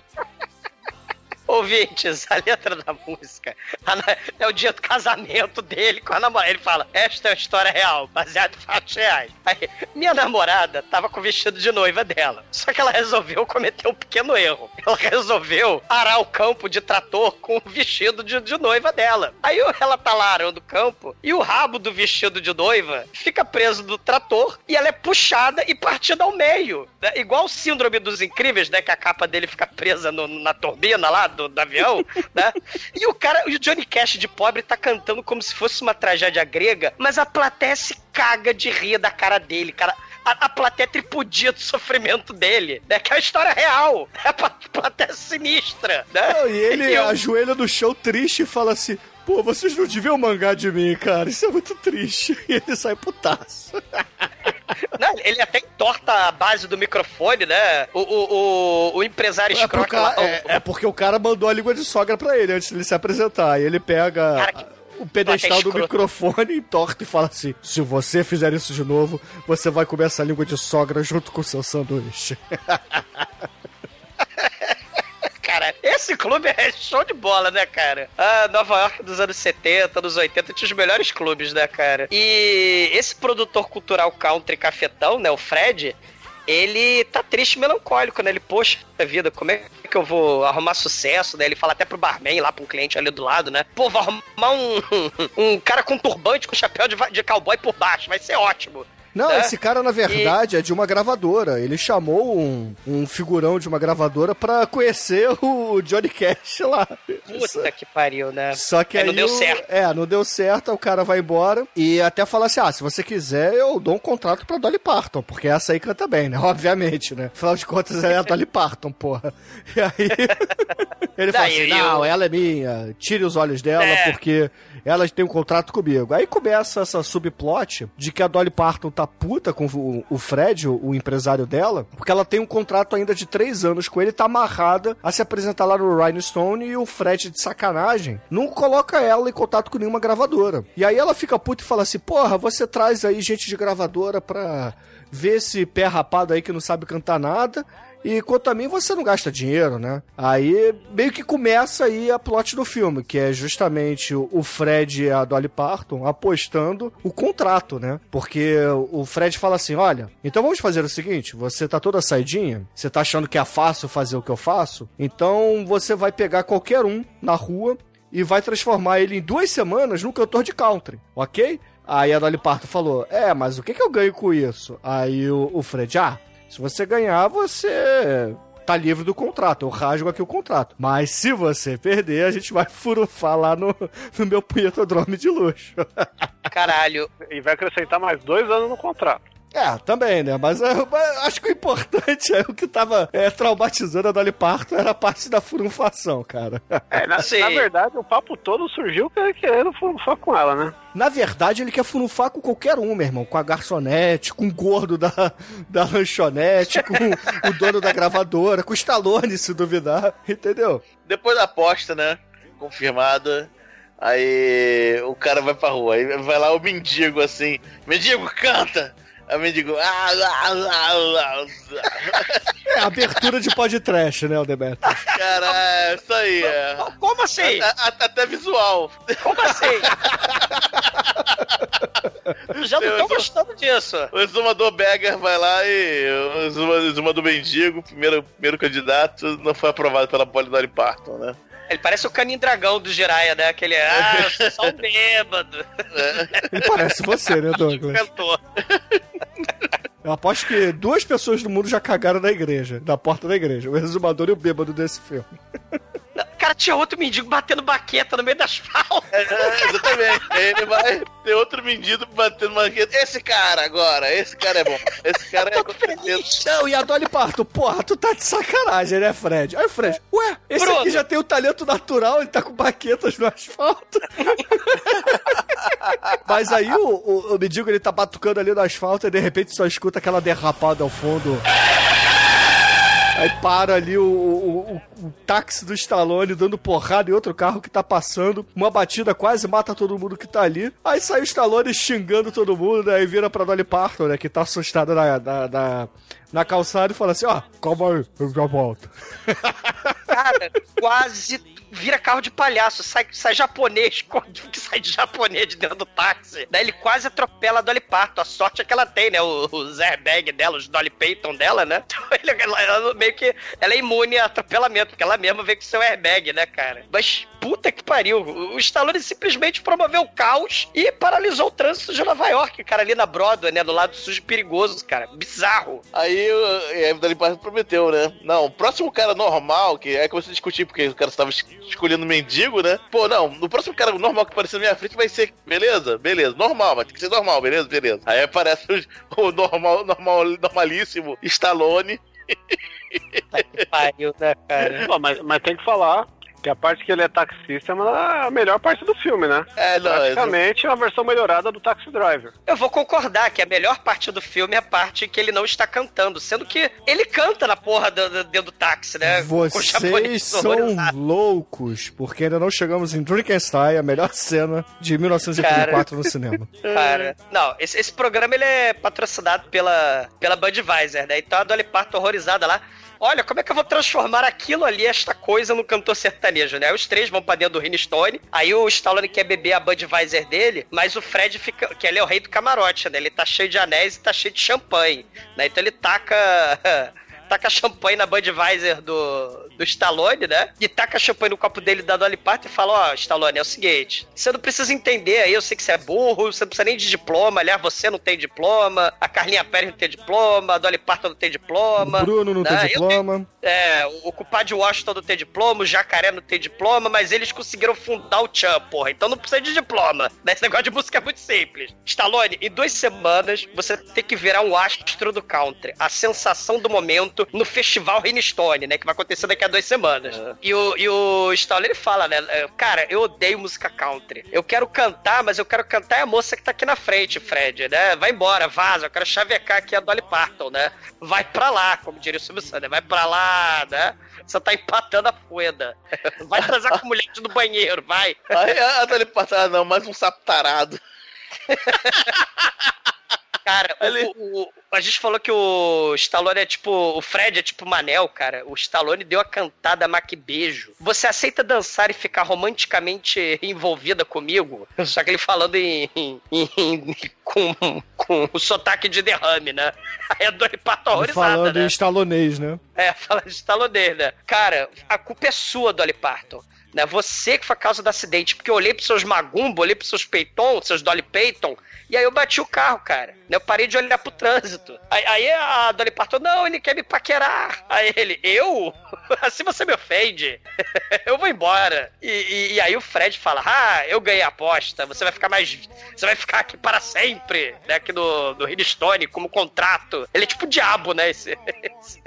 Ouvintes, a letra da música a na- é o dia do casamento dele com a namorada. Ele fala: Esta é uma história real, baseada em fatos reais. Aí, minha namorada tava com o vestido de noiva dela. Só que ela resolveu cometer um pequeno erro. Ela resolveu arar o campo de trator com o vestido de, de noiva dela. Aí ela tá lá arando o campo e o rabo do vestido de noiva fica preso no trator e ela é puxada e partida ao meio. né? Igual o síndrome dos incríveis, né? Que a capa dele fica presa no- na turbina lá do, do avião, (laughs) né? E o cara, e o Johnny Cash de pobre tá cantando como se fosse uma tragédia grega, mas a plateia se caga de rir da cara dele, cara. A, a plateia tripudia do sofrimento dele, né? Que é uma história real. É a pla- plateia sinistra, né? Não, e ele eu- ajoelha no chão triste e fala assim: Pô, vocês não deviam mangar de mim, cara. Isso é muito triste. (laughs) E ele sai putaço. Não, ele até entorta a base do microfone, né? O, o, o, o empresário É, cara- é- é porque o cara mandou a língua de sogra pra ele antes dele se apresentar. E ele pega Cara, que o pedestal do escroto. microfone e torta e fala assim: Se você fizer isso de novo, você vai comer essa língua de sogra junto com o seu sanduíche. (laughs) Cara, esse clube é show de bola, né, cara? Ah, Nova York dos anos 70, anos 80, tinha os melhores clubes, né, cara? E esse produtor cultural country cafetão, né, o Fred, ele tá triste e melancólico, né? Ele, poxa vida, como é que eu vou arrumar sucesso, né? Ele fala até pro barman lá, pra um cliente ali do lado, né? Pô, vou arrumar um, (laughs) um cara com turbante, com chapéu de, de cowboy por baixo, vai ser ótimo. Não, né? esse cara, na verdade, é de uma gravadora. Ele chamou um, um figurão de uma gravadora pra conhecer (laughs) o Johnny Cash lá. Puta que pariu, né? Só que Aí aí, não deu certo. É, não deu certo, o cara vai embora e até fala assim: ah, se você quiser, eu dou um contrato pra Dolly Parton, porque essa aí canta bem, né? (laughs) Obviamente, né? Afinal de contas, ela é a Dolly Parton, porra. (laughs) E aí. ele fala assim: não, ela é minha, tire os olhos dela, É. porque elas têm um contrato comigo. Aí começa essa subplot de que a Dolly Parton tá puta com o, o Fred, o, o empresário dela, porque ela tem um contrato ainda de três anos com ele, tá amarrada a se apresentar lá no Rhinestone e o Fred, de sacanagem, não coloca ela em contato com nenhuma gravadora. E aí ela fica puta e fala assim: porra, você traz aí gente de gravadora pra ver esse pé rapado aí que não sabe cantar nada. E quanto a mim, você não gasta dinheiro, né? Aí meio que começa aí a plot do filme, que é justamente o Fred e a Dolly Parton apostando o contrato, né? Porque o Fred fala assim: olha, então vamos fazer o seguinte: você tá toda saidinha, você tá achando que é fácil fazer o que eu faço, então você vai pegar qualquer um na rua e vai transformar ele em duas semanas num cantor de country, ok? Aí a Dolly Parton falou: É, mas o que, que eu ganho com isso? Aí o, o Fred, ah, se você ganhar, você tá livre do contrato. Eu rasgo aqui o contrato. Mas se você perder, a gente vai furufar lá no, no meu punhetodrome de luxo. (laughs) Caralho. E vai acrescentar mais dois anos no contrato. É, também, né? Mas, é, mas acho que o importante é o que tava é, traumatizando a Dolly Parton era a parte da furunfação, cara. É, na, (laughs) na verdade, o papo todo surgiu querendo furunfar com ela, né? Na verdade, ele quer furunfar com qualquer um, meu irmão. Com a garçonete, com o gordo da, da lanchonete, com o dono da gravadora, com o Stallone, se duvidar, entendeu? Depois da aposta, né? Confirmada. Aí o cara vai pra rua. Aí vai lá o mendigo assim. Mendigo, canta! O mendigo. Ah, ah, ah, ah, ah. É abertura de podcast, né, o Demetrius? Cara, é isso aí. É. Como assim? A- a- Até visual. Como assim? Já não tô gostando disso. O exumador Beggar vai lá e o exuma- exumador mendigo, primeiro, primeiro candidato, não foi aprovado pela Polidori Parton, né? Ele parece o caninho dragão do Jiraiya, né? Aquele, ah, eu sou só um bêbado. Ele parece você, né, (laughs) Douglas? Cantor. Eu aposto que duas pessoas do mundo já cagaram na igreja, na porta da igreja. O exumador e o bêbado desse filme. Cara, tinha outro mendigo batendo baqueta no meio do asfalto. É, exatamente. Ele vai ter outro mendigo batendo uma Esse cara agora, esse cara é bom. Esse cara é. Não, e a Dolly Parton, porra, tu tá de sacanagem, né, Fred? Aí o Fred, ué, esse Bruno. aqui já tem o talento natural, ele tá com baquetas no asfalto. (laughs) Mas aí o, o, o mendigo, ele tá batucando ali no asfalto e de repente só escuta aquela derrapada ao fundo. Aí para ali o, o, o- o táxi do Stallone dando porrada em outro carro que tá passando. Uma batida quase mata todo mundo que tá ali. Aí sai o Stallone xingando todo mundo, né? Aí vira pra Dolly Parton, né? Que tá assustada na, na, na, na calçada e fala assim: Ó, calma aí, eu já volto. (laughs) Cara, quase vira carro de palhaço. Sai, sai japonês, (laughs) que sai de japonês de dentro do táxi. Daí ele quase atropela a Dolly Parton. A sorte é que ela tem, né? O- Os airbag dela, os Dolly Payton dela, né? (laughs) Então ele, ela, ela meio que. Ela é imune a atropelamento, porque ela mesma veio com seu airbag, né, cara? Mas puta que pariu. O Stallone simplesmente promoveu o caos e paralisou o trânsito de Nova York, cara, ali na Broadway, né? Do lado sujo perigoso, cara. Bizarro. Aí o Dolly Parton prometeu, né? Não, o próximo cara normal, que aí começou a discutir, porque o cara estava es- escolhendo mendigo, né? Pô, não, no próximo cara normal que aparecer na minha frente vai ser, beleza? Beleza, normal, vai ter que ser normal, beleza? Beleza. Aí aparece o, o normal, normal, normalíssimo Stallone. Que pariu, né, cara? Pô, mas, mas tem que falar que a parte que ele é taxista é uma- a melhor parte do filme, né? É, não, Praticamente uma versão melhorada do Taxi Driver. Eu vou concordar que a melhor parte do filme é a parte que ele não está cantando, sendo que ele canta na porra do, do, dentro do táxi, né? Vocês são loucos, porque ainda não chegamos em Drinkenstein, a melhor cena de 1984 no cinema. (laughs) Cara, não, esse, esse programa ele é patrocinado pela, pela Budweiser, né? Então a Dolly Parton horrorizada lá. Olha, como é que eu vou transformar aquilo ali, esta coisa, no cantor sertanejo, né? Os três vão pra dentro do Rino Stone. Aí o Stallone quer beber a Budweiser dele, mas o Fred fica. Que ele é o rei do camarote, né? Ele tá cheio de anéis e tá cheio de champanhe, né? Então ele taca. (laughs) taca champanhe na Budweiser do, do Stallone, né? E taca champanhe no copo dele da Dolly Parton e fala, ó, Stallone, é o seguinte, você não precisa entender aí, eu sei que você é burro, você não precisa nem de diploma, aliás, você não tem diploma, a Carlinha Pérez não tem diploma, a Dolly Parton não tem diploma. O Bruno não né? tem diploma. é, o compadre Washington não tem diploma, o Jacaré não tem diploma, mas eles conseguiram fundar o Chan, porra. Então não precisa de diploma. né? Esse negócio de música é muito simples. Stallone, em duas semanas, você tem que virar um astro do country. A sensação do momento no festival Rhinestone, né? Que vai acontecer daqui a duas semanas. E, o, e o Stallone, ele fala, né? é, Cara, eu odeio música country. Eu quero cantar, mas eu quero cantar a moça que tá aqui na frente, Fred, né? Vai embora, vaza. Eu quero chavecar aqui a Dolly Parton, né? Vai pra lá, como diria o Silvio Santos. Vai pra lá, né? Você tá empatando a fueda. Vai transar com mulher no banheiro, vai. Aí a Dolly Parton, ah, não, mais um sapo tarado. (laughs) Cara, o- o- a gente falou que o Stallone é tipo. O Fred é tipo Manel, cara. O Stallone deu a cantada Mac Beijo. Você aceita dançar e ficar romanticamente envolvida comigo? Só que ele falando em. em- em- com, com o sotaque de derrame, né? Aí a Dolly Parton horrorizada, Falando né? em estalonês, né? É, (laughs) fala de Stallone, né? Cara, a culpa é sua, Dolly Parton. Né? Você que foi a causa do acidente. Porque eu olhei pros seus magumbo, olhei pros seus peitons, seus Dolly Payton, e aí eu bati o carro, cara. Né? Eu parei de olhar pro trânsito. Aí, aí a Dolly Parton, não, ele quer me paquerar. Aí ele, eu? (laughs) Assim você me ofende. (laughs) eu vou embora. E, e- e aí o Fred fala, ah, eu ganhei a aposta, você vai ficar mais... Você vai ficar aqui para sempre, né? Aqui no, no Hillstone, como contrato. Ele é tipo o diabo, né? Esse, (laughs) esse-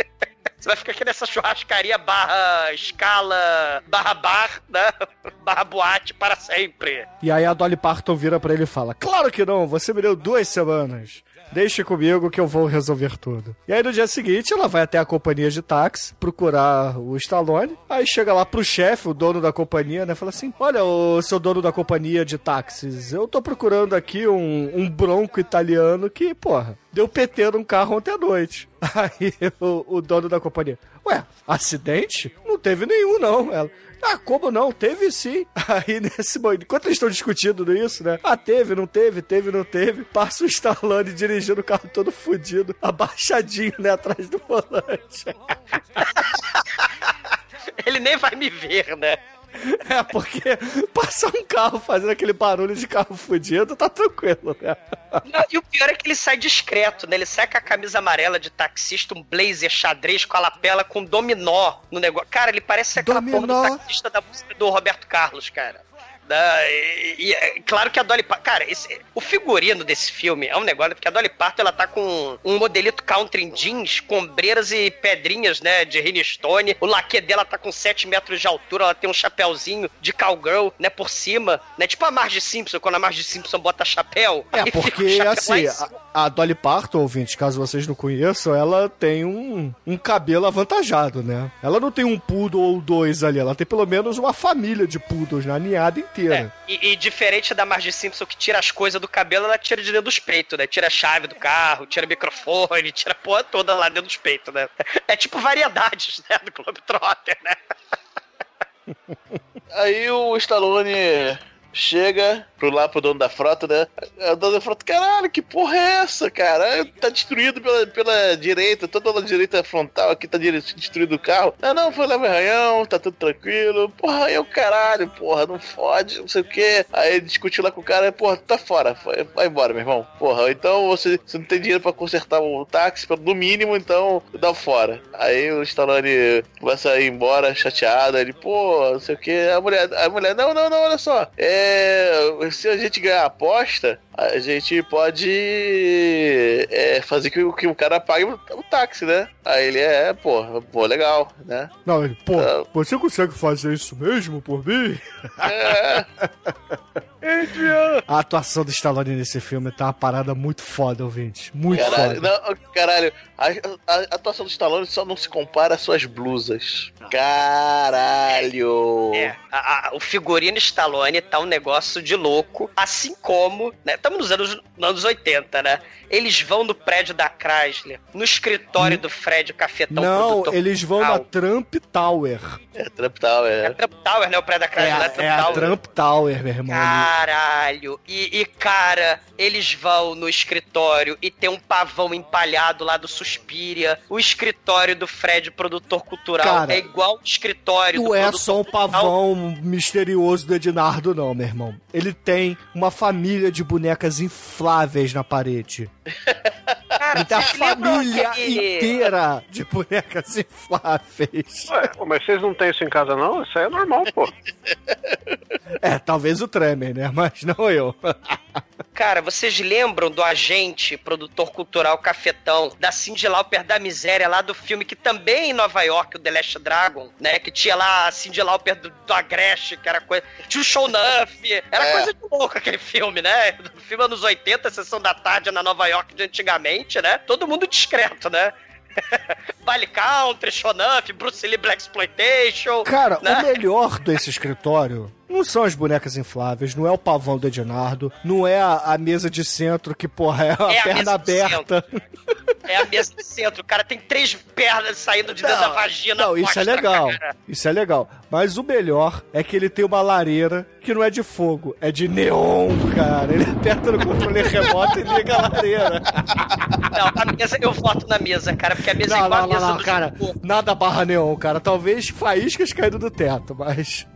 Você vai ficar aqui nessa churrascaria barra escala, barra bar, né? (laughs) Barra boate para sempre. E aí a Dolly Parton vira pra ele e fala: Claro que não, você me deu duas semanas. Deixe comigo que eu vou resolver tudo. E aí no dia seguinte ela vai até a companhia de táxi procurar o Stallone. Aí chega lá pro chefe, o dono da companhia, né? Fala assim: Olha, o seu dono da companhia de táxis, eu tô procurando aqui um, um bronco italiano que, porra, deu PT num carro ontem à noite. (laughs) Aí o, o dono da companhia: Ué, acidente? Não teve nenhum, não. Ela. Ah, como não? Teve sim. (laughs) Aí nesse momento, enquanto eles estão discutindo isso, né? Ah, teve, não teve, teve, não teve. Passa o Stallone dirigindo o carro todo fudido, (laughs) abaixadinho, né? Atrás do volante. (laughs) Ele nem vai me ver, né? É, porque passar um carro fazendo aquele barulho de carro fudido, tá tranquilo, né? Não, e o pior é que ele sai discreto, né? Ele sai com a camisa amarela de taxista, um blazer xadrez com a lapela com dominó no negócio. Cara, ele parece aquela porra do Dominó. taxista da música do Roberto Carlos, cara. Né? E, e é claro que a Dolly Parton. Cara, esse- o figurino desse filme é um negócio, porque a Dolly Parton ela tá com um modelito country em jeans, com ombreiras e pedrinhas, né, de Rhinestone. O laque dela tá com 7 metros de altura, ela tem um chapéuzinho de cowgirl, né, por cima, né, tipo a Marge Simpson, quando a Marge Simpson bota chapéu. É, porque, chapéu assim, a, a Dolly Parton, ouvinte, caso vocês não conheçam, ela tem um, um cabelo avantajado, né? Ela não tem um poodle ou dois ali, ela tem pelo menos uma família de poodles na ninhada inteira. E, e diferente da Marge Simpson que tira as coisas do cabelo, ela tira de dentro dos peitos, né? Tira a chave do carro, tira o microfone, tira a porra toda lá dentro dos peitos, né? É tipo variedades, né? Do Globetrotter, né? Aí o Stallone chega pro lá pro dono da frota, né? O dono da frota, caralho, que porra é essa, cara? Tá destruído pela, pela direita, toda a direita frontal aqui tá destruído o carro. Ah, não, foi leva arranhão, tá tudo tranquilo. Porra, o caralho, porra, não fode, não sei o quê. Aí ele discutiu lá com o cara, porra, tá fora, vai, vai embora, meu irmão. Porra, então você, você não tem dinheiro pra consertar o táxi, no mínimo, então dá fora. Aí o Stallone vai sair embora chateado, ele, pô, não sei o que. A mulher, a mulher, não, não, não, olha só. É, se a gente ganhar a aposta, a gente pode é, fazer que, o- que o cara pague o, o táxi, né? Aí ele é, pô, pô, legal, né? Não, ele, pô, Ah. você consegue fazer isso mesmo por mim? É, (laughs) A atuação do Stallone nesse filme tá uma parada muito foda, ouvinte. Muito caralho, foda. não, caralho, a, a- a atuação do Stallone só não se compara às suas blusas. Caralho! É, a- a- o figurino Stallone tá um negócio de louco, assim como, né? Estamos nos anos, nos anos 80, né? Eles vão no prédio da Chrysler, no escritório do Fred Cafetão Não, eles vão na. Trump Tower. É Trump tal, É é. Trump Tower, né? O prédio da É, Chrysler, a- é, Trump é a Tower. Trump Tower, meu irmão. Caralho! E, e, cara, eles vão no escritório e tem um pavão empalhado lá do Suspiria. O escritório do Fred, produtor cultural, Cara, é igual o escritório do Não é só um cultural. pavão misterioso do Ednardo, não, meu irmão. Ele tem uma família de bonecas infláveis na parede. (laughs) Cara, Ele tem a vocês lembram família aquele- inteira de bonecas infláveis. Ué, pô, mas vocês não têm isso em casa, não? Isso aí é normal, pô. É, talvez o Tremer, né? Mas não eu. Cara, vocês lembram do agente, produtor cultural cafetão, da Cindy Lauper da Miséria, lá do filme que também em Nova York, o The Last Dragon, né? Que tinha lá a Cindy Lauper do, do Agreste, que era coisa. Tinha o Show Nuff, era É. coisa de louco aquele filme, né? (laughs) Do filme anos 80, sessão da tarde na Nova York de antigamente, né? Todo mundo discreto, né? (laughs) Baile Country, Show Nuff, Bruce Lee Black Exploitation. Cara, né? o melhor desse escritório não são as bonecas infláveis, não é o pavão do Ednardo, não é a, a mesa de centro que, porra, é a É a perna mesa de aberta. É a mesa de centro. O cara tem três pernas saindo de dentro da vagina. Não, isso é legal. cara. Isso é legal. Mas o melhor é que ele tem uma lareira que não é de fogo, é de neon, cara. Ele aperta no controle (laughs) remoto e liga a lareira. Não, a mesa, eu voto na mesa, cara, porque a mesa é Não, igual não, a mesa não, não, do cara. jogo. Nada barra neon, cara. Talvez faíscas caindo do teto, mas.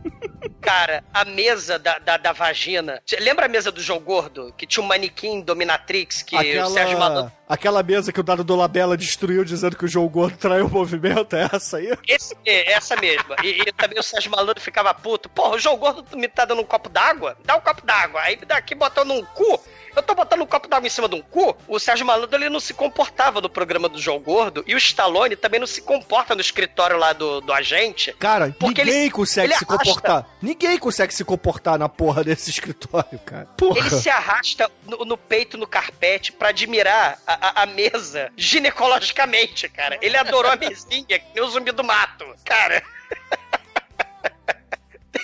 Cara, a mesa da, da, da vagina. Lembra a mesa do João Gordo? Que tinha um manequim dominatrix que o Sérgio Malandro. Aquela, mesa que o Dado Dolabella destruiu dizendo que o João Gordo traiu o movimento, é essa aí? Esse, é, essa mesma. E, e também o Sérgio Malandro ficava puto. Porra, o João Gordo me tá dando um copo d'água? Dá um copo d'água. Aí me dá aqui botando um cu. Eu tô botando um copo d'água em cima de um cu. O Sérgio Malandro ele não se comportava no programa do João Gordo. E o Stallone também não se comporta no escritório lá do, do agente. Cara, ninguém ele- consegue ele se arrasta. comportar. Ninguém consegue se comportar na porra desse escritório, cara. Porra. Ele se arrasta no, no peito, no carpete, pra admirar a, a- a mesa ginecologicamente, cara. Ele adorou a mesinha, que nem o zumbi do mato. Cara. (laughs)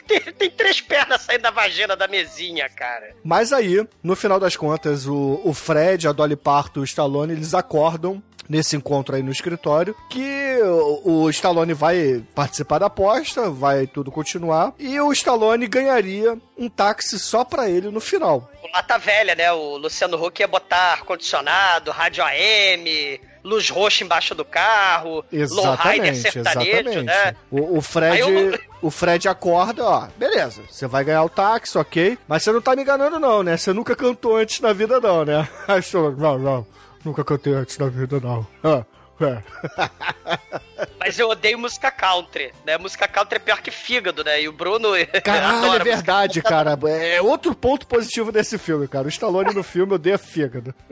Tem, tem- três pernas saindo da vagina da mesinha, cara. Mas aí, no final das contas, o, o Fred, a Dolly Parton e o Stallone, eles acordam nesse encontro aí no escritório que o, Stallone vai participar da aposta, vai tudo continuar, e o Stallone ganharia um táxi só pra ele no final. O Lata Velha, né? O Luciano Huck ia botar ar-condicionado, rádio AM, luz roxa embaixo do carro, Exatamente, sertanejo, exatamente. né? O, o Fred, eu- o Fred acorda, ó, beleza, você vai ganhar o táxi, ok, mas você não tá me enganando não, né? Você nunca cantou antes na vida não, né? (laughs) Stallone, não, não, nunca cantei antes na vida não. Ah, é. (laughs) Mas eu odeio música country, né? Música country é pior que fígado, né? E o Bruno. (laughs) Caralho, é verdade, cara. É outro ponto positivo desse filme, cara. O Stallone no filme odeia fígado. (laughs)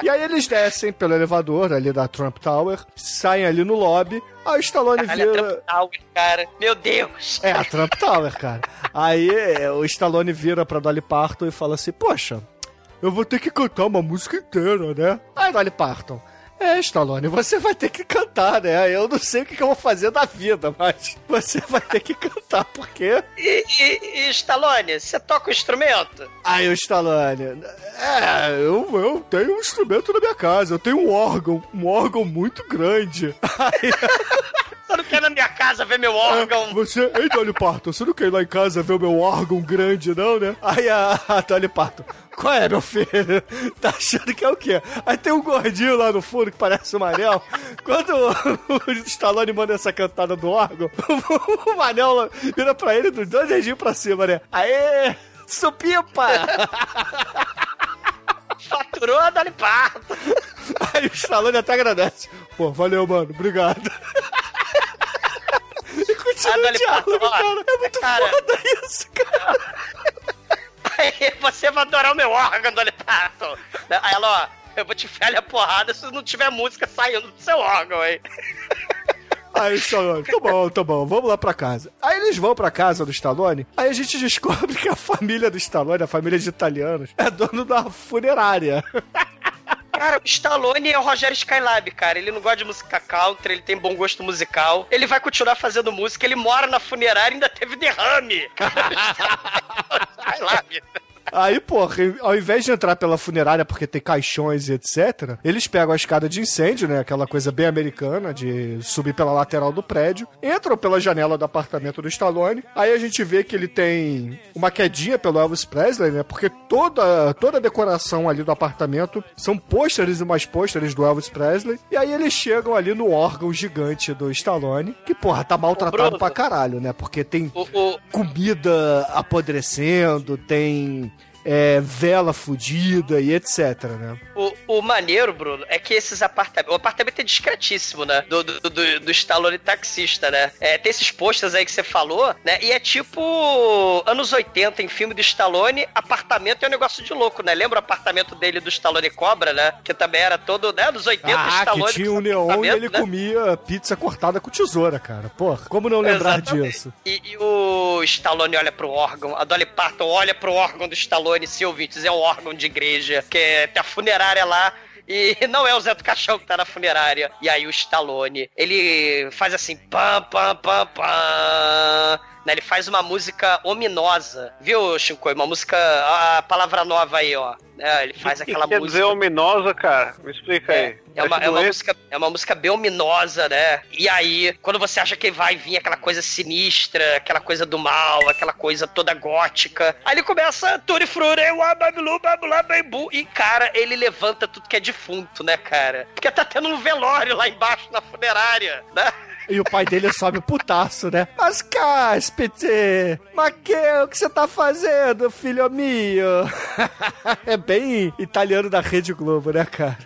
E aí eles descem pelo elevador ali da Trump Tower, saem ali no lobby, aí o Stallone Caralho, a vira... Trump Tower, cara. Meu Deus! É, a Trump Tower, cara. Aí é, o Stallone vira pra Dolly Parton e fala assim, poxa, eu vou ter que cantar uma música inteira, né? Aí Dolly Parton, é, Stallone, você vai ter que cantar, né? Eu não sei o que eu vou fazer da vida, mas você vai ter que cantar, porque... E, e, e Stallone, você toca o instrumento? Aí o Stallone, é, eu, eu tenho um instrumento na minha casa, eu tenho um órgão, um órgão muito grande. Aí, Você não quer ir na minha casa ver meu órgão? Você, ei, Dolly Parton, você não quer ir lá em casa ver o meu órgão grande, não, né? Aí a, a Dolly Parton, qual é, meu filho? (laughs) Tá achando que é o quê? Aí tem um gordinho lá no fundo que parece um Manel. Quando o, o (laughs) Stallone manda essa cantada do órgão, (laughs) o, Manel vira pra ele dos dois dedinhos pra cima, né? Aê! Supipa! Faturou a Dolly Parton. Aí o Stallone até agradece. Pô, valeu, mano, obrigado. E continua o Dolly diálogo, cara. É muito cara. foda isso, cara. Você vai adorar o meu órgão, Dolly Parton. Aí ela, ó, eu vou te enfiar a porrada se não tiver música saindo do seu órgão, hein? Aí o Stallone, tá bom, tá bom, vamos lá pra casa. Aí eles vão pra casa do Stallone, aí a gente descobre que a família do Stallone, a família de italianos, é dono da funerária. Cara, o Stallone é o Rogério Skylab, cara. Ele não gosta de música country, ele tem bom gosto musical. Ele vai continuar fazendo música, ele mora na funerária e ainda teve derrame. (laughs) Skylab. Aí, porra, ao invés de entrar pela funerária porque tem caixões e etc., eles pegam a escada de incêndio, né? Aquela coisa bem americana de subir pela lateral do prédio, entram pela janela do apartamento do Stallone. Aí a gente vê que ele tem uma quedinha pelo Elvis Presley, né? Porque toda, toda a decoração ali do apartamento são pôsteres e mais pôsteres do Elvis Presley. E aí eles chegam ali no órgão gigante do Stallone, que, porra, tá maltratado Bruno. pra caralho, né? Porque tem O, o- comida apodrecendo, tem é, vela fudida e etc, né? O, o maneiro, Bruno, é que esses apartamentos. O apartamento é discretíssimo, né? Do, do, do, do Stallone taxista, né? É, tem esses posters aí que você falou, né? E é tipo anos 80 em filme do Stallone, apartamento é um negócio de louco, né? Lembra o apartamento dele do Stallone Cobra, né? Que também era todo, né? Dos 80 Ah, Stallone. que tinha um neon e ele né? comia pizza cortada com tesoura, cara. Porra, como não lembrar Exatamente. disso? E, e o Stallone olha pro órgão, a Dolly Parton olha pro órgão do Stallone, se ouvintes, é um órgão de igreja, que é, tem a funerária lá. E (laughs) não é o Zé do Caixão que tá na funerária. E aí o Stallone, ele faz assim, pam, pam, pam, pam. Né, ele faz uma música ominosa, viu, Shinkoi? Uma música, a palavra nova aí, ó. É, ele faz O que aquela quer música. dizer ominosa, cara? Me explica aí. É uma, é, uma música, é uma música bem ominosa, né? E aí, quando você acha que vai vir aquela coisa sinistra, aquela coisa do mal, aquela coisa toda gótica, aí ele começa Turi Frure, babulá. E, cara, ele levanta tudo que é defunto, né, cara? Porque tá tendo um velório lá embaixo na funerária, né? E o pai dele sobe putaço, né? Mas cáspite! Mas que, o que você tá fazendo, filho meu? (laughs) é bem italiano da Rede Globo, né, cara?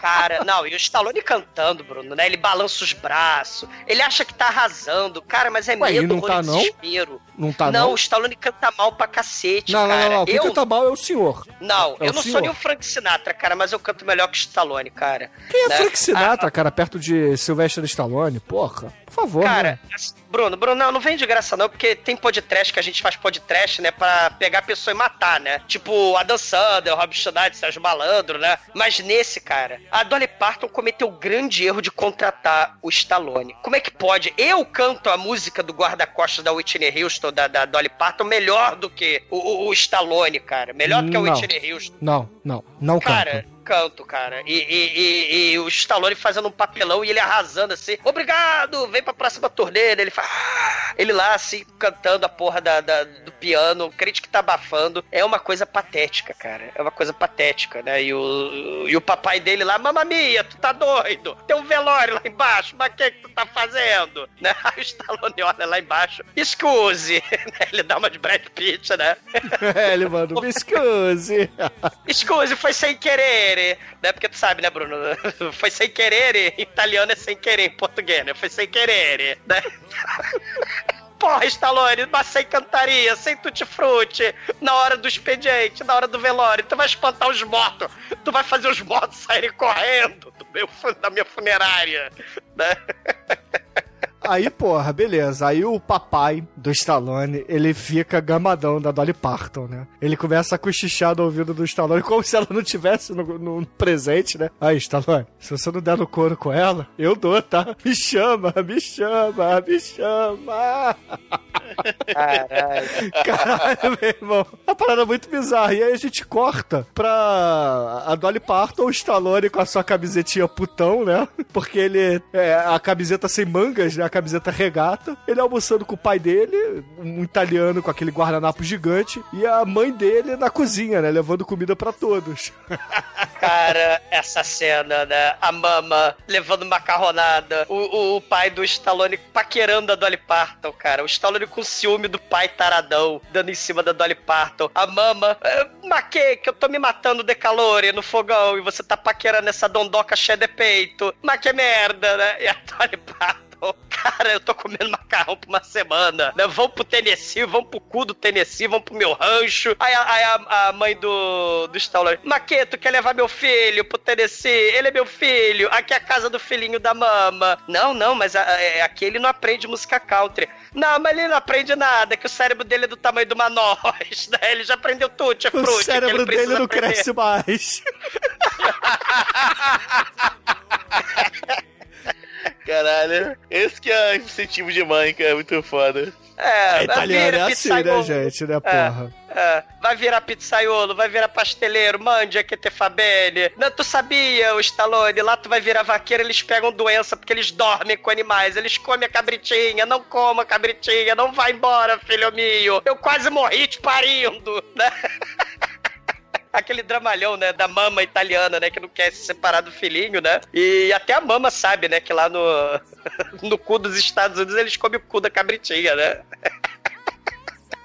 Cara, não, e o Stallone cantando, Bruno, né? Ele balança os braços, ele acha que tá arrasando. Cara, mas é Ué, medo, não horror tá, não? desespero. Não tá, não, não? o Stallone canta mal pra cacete, Não, não, cara. não, não. Quem eu... canta mal é o senhor. Não, É eu não senhor. sou nem o Frank Sinatra, cara, mas eu canto melhor que o Stallone, cara. Quem é Né? Frank Sinatra, cara, perto de Sylvester Stallone? Porra, por favor, Cara, né? assim, Bruno, Bruno, não, não vem de graça não, porque tem podcast que a gente faz podcast, né, pra pegar a pessoa e matar, né? Tipo, Adam Sandler, Rob Schneider, Sérgio Malandro, né? Mas nesse, cara, a Dolly Parton cometeu o grande erro de contratar o Stallone. Como é que pode? Eu canto a música do guarda-costas da Whitney Houston, da, da Dolly Parton, melhor do que o, o- o Stallone, cara. Melhor do que a. Whitney Houston. Não, não, não Cara, canto. Canto, cara. E, e- e- e o Stallone fazendo um papelão e ele arrasando assim. Obrigado, vem pra próxima turnê. Ele faz. "Ah", Ele lá, assim, cantando a porra da, da- do piano, crente que tá abafando. É uma coisa patética, cara. É uma coisa patética, né? E o, e o papai dele lá, mamma mia, tu tá doido? Tem um velório lá embaixo, mas o que, que tu tá fazendo? Né? (laughs) Aí o Stallone olha lá embaixo, excuse. (laughs) né? Ele dá uma de Brad Pitt, né? (laughs) É, ele manda, me excuse. Excuse, foi sem querer, né? Porque tu sabe, né, Bruno? (laughs) Foi sem querer, italiano é sem querer, em português, né? Foi sem querer, né? (laughs) Porra, Stallone, mas sem cantaria, sem tutti-frutti, na hora do expediente, na hora do velório, tu vai espantar os mortos, tu vai fazer os mortos saírem correndo do meu, da minha funerária, né? (laughs) Aí, porra, beleza. Aí o papai do Stallone, ele fica gamadão da Dolly Parton, né? Ele começa a cochichar no ouvido do Stallone, como se ela não tivesse no, no presente, né? Aí, Stallone, se você não der no couro com ela, eu dou, tá? Me chama, me chama, me chama. Caralho. Caralho, meu irmão. Uma parada muito bizarra. E aí a gente corta pra a Dolly Parton, o Stallone com a sua camisetinha putão, né? Porque ele é a camiseta sem mangas, né? Camiseta regata. Ele almoçando com o pai dele, um italiano com aquele guardanapo gigante, e a mãe dele na cozinha, né? Levando comida pra todos. (laughs) Cara, essa cena, né? A mama levando macarronada. O, o, pai do Stallone paquerando a Dolly Parton, cara. O Stallone com ciúme do pai taradão, dando em cima da Dolly Parton. A mama, "Ah, mas que que eu tô me matando de calor no fogão e você tá paquerando essa dondoca cheia de peito. Mas que merda, né? E a Dolly Parton. (laughs) Cara, eu tô comendo macarrão por uma semana. Né? Vão pro Tennessee, vão pro cu do Tennessee, vão pro meu rancho. Aí, a- aí a, a mãe do, do Stallone, Maqueto, quer levar meu filho pro Tennessee? Ele é meu filho. Aqui é a casa do filhinho da mama. Não, não, mas a- é, aqui ele não aprende música country. Não, mas ele não aprende nada, que o cérebro dele é do tamanho de uma noz, né? (laughs) Ele já aprendeu tudo, é O cérebro dele não cresce mais. (laughs) Caralho, esse que é incentivo de mãe, cara, é muito foda. É, Italiano é assim, né, gente, né, É, porra? é. vai virar pizzaiolo, vai virar pasteleiro, mande que te fa bene. Não, tu sabia, o Stallone, lá tu vai virar vaqueiro, eles pegam doença porque eles dormem com animais, eles comem a cabritinha, não coma a cabritinha, não vai embora, filho meu. Eu quase morri te parindo, né? (laughs) Aquele dramalhão, né, da mama italiana, né, que não quer se separar do filhinho, né? E até a mama sabe, né, que lá no, (laughs) no cu dos Estados Unidos eles comem o cu da cabritinha, né?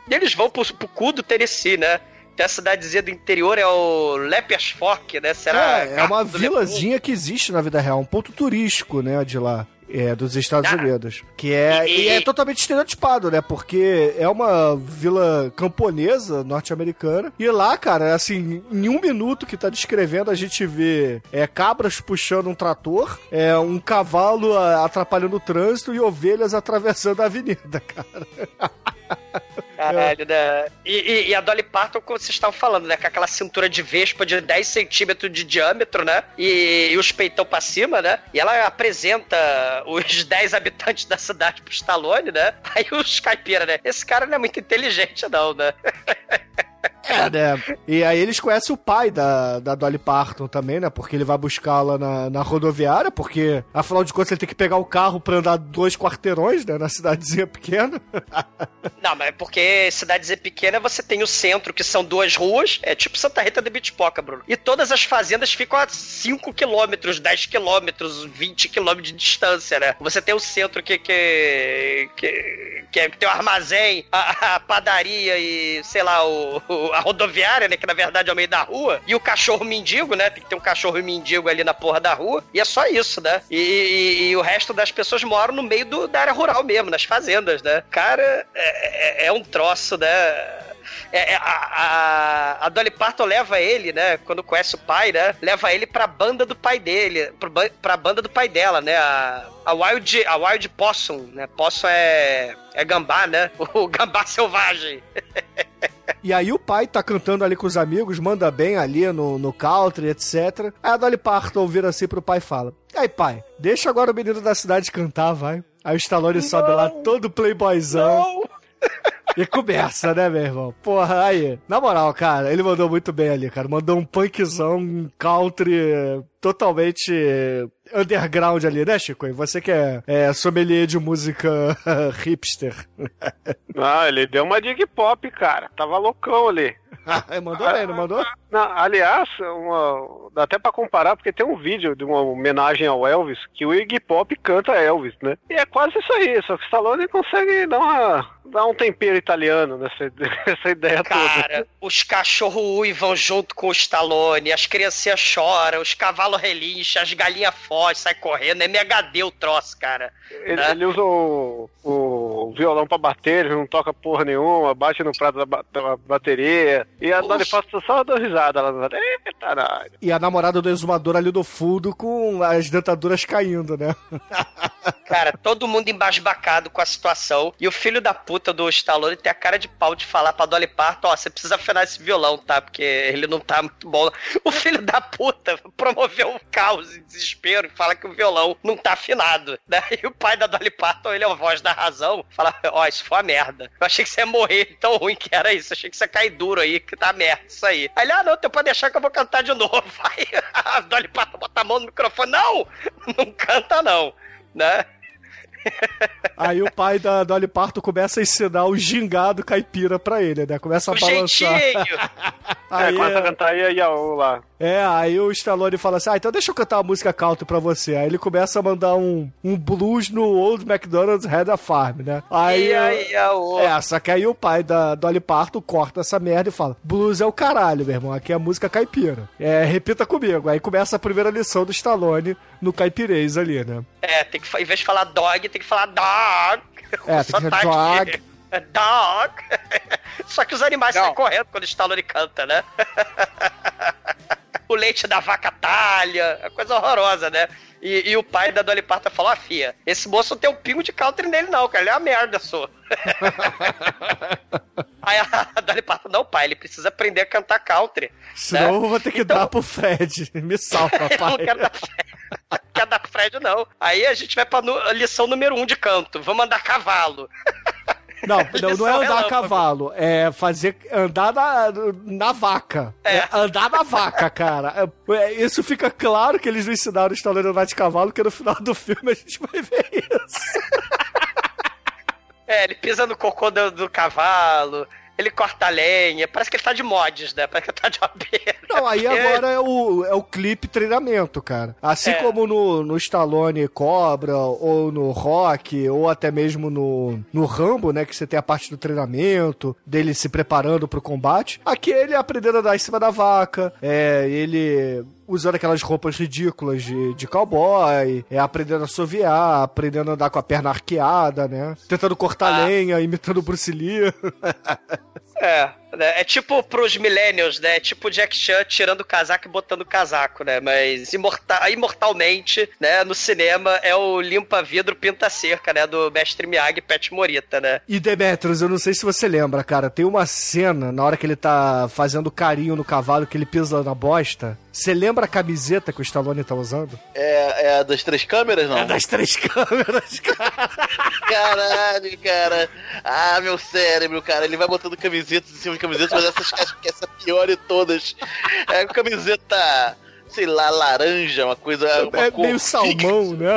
E eles vão pro, pro cu do Tennessee, né? Tem a cidadezinha do interior, é o Lepersfork, né? Será? É, é uma vilazinha que existe na vida real, um ponto turístico, né, de lá. É, dos Estados Ah. Unidos. Que é. E- E, é totalmente estereotipado, né? Porque é uma vila camponesa norte-americana. E lá, cara, assim, em um minuto que tá descrevendo, a gente vê é, cabras puxando um trator, é, um cavalo atrapalhando o trânsito e ovelhas atravessando a avenida, (laughs) cara. Caralho, né? E, e- e a Dolly Parton, como vocês estavam falando, né? Com aquela cintura de vespa de 10 centímetros de diâmetro, né? E, e os peitão pra cima, né? E ela apresenta os (laughs) 10 habitantes da cidade pro Stallone, né? Aí os caipira, né? Esse cara não é muito inteligente, não, né? (laughs) É, né? E aí eles conhecem o pai da, da Dolly Parton também, né? Porque ele vai buscá-la na, na rodoviária, porque, afinal de contas, ele tem que pegar o carro pra andar dois quarteirões, né? Na cidadezinha pequena. (laughs) Não, mas é porque cidadezinha pequena você tem o centro, que são duas ruas, é tipo Santa Rita de Bitpoca, Bruno. E todas as fazendas ficam a 5 quilômetros, 10 quilômetros, 20 quilômetros de distância, né? Você tem o centro que, que, que, que, é- que tem o armazém, a, a padaria e, sei lá, o, o- a rodoviária, né? Que na verdade é o meio da rua. E o cachorro mendigo, né? Tem que ter um cachorro mendigo ali na porra da rua. E é só isso, né? E, e- e o resto das pessoas moram no meio do- da área rural mesmo, nas fazendas, né? Cara, é, é- é um troço, né? É, é, a, a, a Dolly Parton leva ele, né? Quando conhece o pai, né? Leva ele pra banda do pai dele, pro ba- pra banda do pai dela, né? A, a Wild, a Wild Possum, né? Possum é, é gambá, né? (laughs) O gambá selvagem. E aí o pai tá cantando ali com os amigos, manda bem ali no, no country, etc. Aí a Dolly Parton vira assim pro pai e fala: aí, pai, deixa agora o menino da cidade cantar, vai. Aí o Stallone sobe lá todo playboyzão. E começa, né, meu irmão? Porra, aí. Na moral, cara, ele mandou muito bem ali, cara. Mandou um punkzão, um country totalmente underground ali, né, Chico? E você que é, é sommelier de música (laughs) hipster. Ah, ele deu uma dig pop, cara. Tava loucão ali. (laughs) mandou bem, não mandou? Não, aliás, uma- dá até pra comparar, porque tem um vídeo de uma homenagem ao Elvis que o Iggy Pop canta Elvis, né? E é quase isso aí, só que o Stallone consegue dar, uma, dar um tempero italiano nessa, (laughs) nessa ideia toda. Cara, os cachorros uivam junto com o Stallone, as criancinhas choram, os cavalos relincham, as galinhas fogem, saem correndo. É MHD o troço, cara. Ele, né? ele usa o, o violão pra bater, ele não toca porra nenhuma, bate no prato da, ba- da bateria. E a Dolly Parton só dá risada lá. Eita. E a namorada do exumador ali do fundo com as dentaduras caindo, né? (laughs) Cara, todo mundo embasbacado com a situação. E o filho da puta do Stallone tem a cara de pau de falar pra Dolly Parton, ó, você precisa afinar esse violão, tá? Porque ele não tá muito bom. O filho da puta promoveu um caos e desespero e fala que o violão não tá afinado, né? E o pai da Dolly Parton, ele é a voz da razão, fala, ó, isso foi uma merda. Eu achei que você ia morrer, tão ruim que era isso. Eu achei que você ia cair duro aí, que tá merda isso aí. Aí ele, ah, não, tu pode deixar que eu vou cantar de novo. (laughs) Aí a Dolly Parton bota a mão no microfone, não, não canta não, né? Aí o pai da Dolly Parton começa a ensinar o gingado caipira pra ele, né? Começa a O balançar. jeitinho. (laughs) É, começa a cantar Ia Iaô lá. É, aí o Stallone fala assim: Ah, então deixa eu cantar uma música country pra você. Aí ele começa a mandar um, um blues no Old McDonald's Head of Farm, né? Aí. Ia, ia. É, só que aí o pai da Dolly Parton corta essa merda e fala: Blues é o caralho, meu irmão. Aqui é música caipira. É, repita comigo. Aí começa a primeira lição do Stallone no caipirês ali, né? É, tem que, em vez de falar dog, tem que falar dog. É, (laughs) tem que falar sotaque. dog. É Dog. (laughs) Só que os animais Não. saem correndo quando o Stallone canta, né? (laughs) o leite da vaca talha, é coisa horrorosa, né? E, e o pai da Dolly Parton falou, ah, fia, esse moço não tem um pingo de country nele não, cara, ele é uma merda, só. (laughs) Aí a Dolly Parton, não, pai, ele precisa aprender a cantar country. Senão né? eu vou ter que Então- dar pro Fred. (laughs) Me salva, (laughs) Eu não pai. quero dar Fred. Não quero dar pro Fred, não. Aí a gente vai pra lição número um de canto. Vamos andar cavalo. Não, (laughs) não, não é andar a relâmpago. cavalo, é fazer andar na, na vaca. É. andar na vaca, cara. É, é, isso fica claro que eles não ensinaram o Stallone a andar de cavalo, porque no final do filme a gente vai ver isso. (laughs) É, ele pisa no cocô do, do cavalo. Ele corta a lenha, parece que ele tá de mods, né? Parece que ele tá de OB. Não, aí (laughs) agora é o, é o clipe treinamento, cara. Assim É. como no, no Stallone Cobra, ou no Rock, ou até mesmo no, no Rambo, né? Que você tem a parte do treinamento, dele se preparando pro combate. Aqui ele aprendendo a andar em cima da vaca, é, ele usando aquelas roupas ridículas de, de cowboy, é, aprendendo a soviar, aprendendo a andar com a perna arqueada, né? Tentando cortar lenha, imitando o Bruce Lee. (laughs) É, né? é tipo pros millennials, né? É tipo Jack Chan tirando o casaco e botando o casaco, né? Mas imorta imortalmente, né? No cinema é o limpa-vidro pinta-cerca, né? Do mestre Miyagi e Pet Morita, né? E Demetrius, eu não sei se você lembra, cara, tem uma cena na hora que ele tá fazendo carinho no cavalo que ele pisa na bosta. Você lembra a camiseta que o Stallone tá usando? É, é a das três câmeras, não? É das três câmeras, cara. (laughs) Caralho, cara. Ah, meu cérebro, cara. Ele vai botando camisetas em cima de camisetas, mas essas acho que essa é pior de todas. É camiseta, sei lá, laranja, uma coisa. Uma É cor meio salmão, né?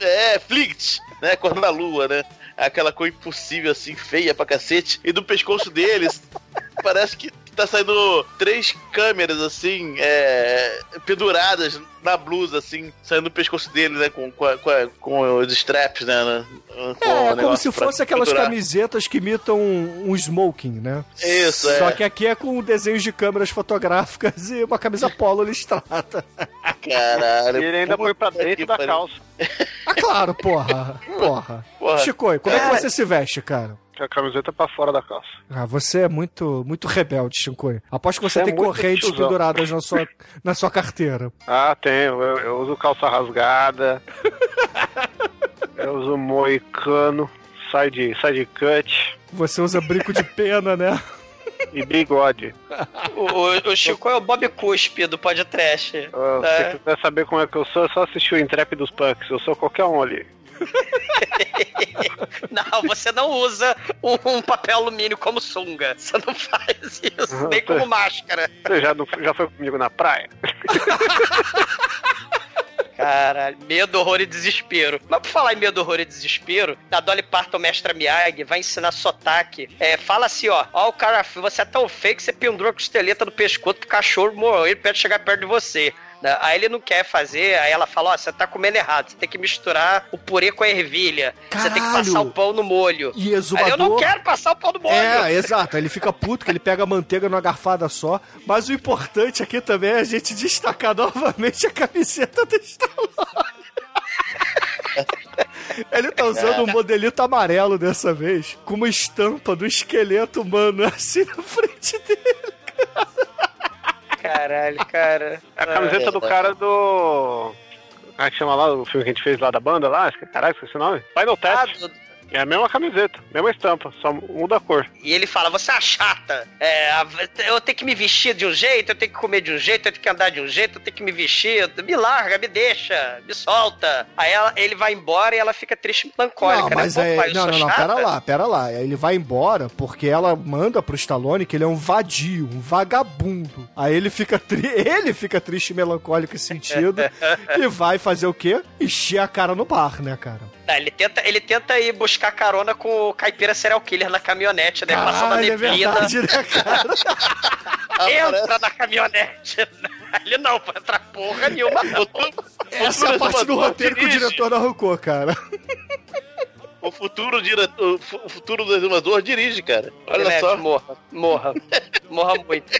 É, Flict, né? Cor da lua, né? Aquela cor impossível, assim, feia pra cacete. E do pescoço deles, parece que tá saindo três câmeras, assim, é, penduradas na blusa, assim, saindo do pescoço deles, né? Com, com, com, com os straps, né? né, com É, como se fosse aquelas pendurar. camisetas que imitam um, um smoking, né? Isso, Só é. que aqui é com desenhos de câmeras fotográficas (laughs) e uma camisa polo listrada. Caralho. E ele ainda põe pra dentro da pariu. calça. Ah, claro, porra. Porra. Porra. Chico, como é que É. você se veste, cara? A camiseta pra fora da calça. Ah, você é muito, muito rebelde, Shinkoi. Aposto que você Você é tem muito correntes tiozão. penduradas na sua, na sua carteira. (laughs) Ah, tenho. Eu, eu uso calça rasgada. eu uso moicano, side, side cut Você usa brinco de pena, né? e bigode. O, o, o Chico é o Bob Cuspe do podcast. Ah, É. Se você quiser saber como é que eu sou, é só assistir o Entrap dos Punks. Eu sou qualquer um ali. (laughs) Não, você não usa um, um papel alumínio como sunga. Você não faz isso, nem como máscara. Você já, não, já foi comigo na praia? (laughs) Caralho, medo, horror e desespero. Mas por falar em medo, horror e desespero, a Dolly Parton, mestra Miyagi, vai ensinar sotaque. É, fala assim, ó, ó, o cara, você é tão feio que você pendurou a costeleta no pescoço pro cachorro morrer perto chegar perto de você. Né? Aí ele não quer fazer, aí ela fala, ó, você tá comendo errado, você tem que misturar o purê com a ervilha. Você tem que passar o pão no molho. E Aí exumador... eu não quero passar o pão no molho. É, exato. Aí Ele fica puto que ele pega a manteiga numa garfada só. Mas o importante aqui também é a gente destacar novamente a camiseta do Stallone. Ele tá usando um modelito amarelo dessa vez, com uma estampa do esqueleto humano assim na frente dele. Caralho, cara. É a camiseta do cara do. Como é que chama lá o filme que a gente fez lá da banda lá? Acho que- Caralho, esqueci o nome. Final Ah, Test. do- É a mesma camiseta, mesma estampa, só muda a cor. E ele fala, você é uma chata. É, eu tenho que me vestir de um jeito, eu tenho que comer de um jeito, eu tenho que andar de um jeito, eu tenho que me vestir. Me larga, me deixa, me solta. Aí ela- ele vai embora e ela fica triste e melancólica, Não, né? mas Pô, é. Não, não, não, chata? pera lá, pera lá. Aí Ele vai embora porque ela manda pro Stallone que ele é um vadio, um vagabundo. Aí ele fica, tri... (laughs) ele fica triste e melancólico sentido. (laughs) e vai fazer o quê? Encher a cara no bar, né, cara? Não, ele, tenta, ele tenta ir buscar carona com o caipira serial killer na caminhonete, né? Passando a é neblina. verdade, né, cara? (laughs) entra na caminhonete. Ele não, pra entrar porra nenhuma, não. Essa é a parte do roteiro que o diretor arrancou, cara. O futuro diretor, o fu- o futuro do exumador dirige, cara. Olha Demetrius, só. Morra, morra. morra muito.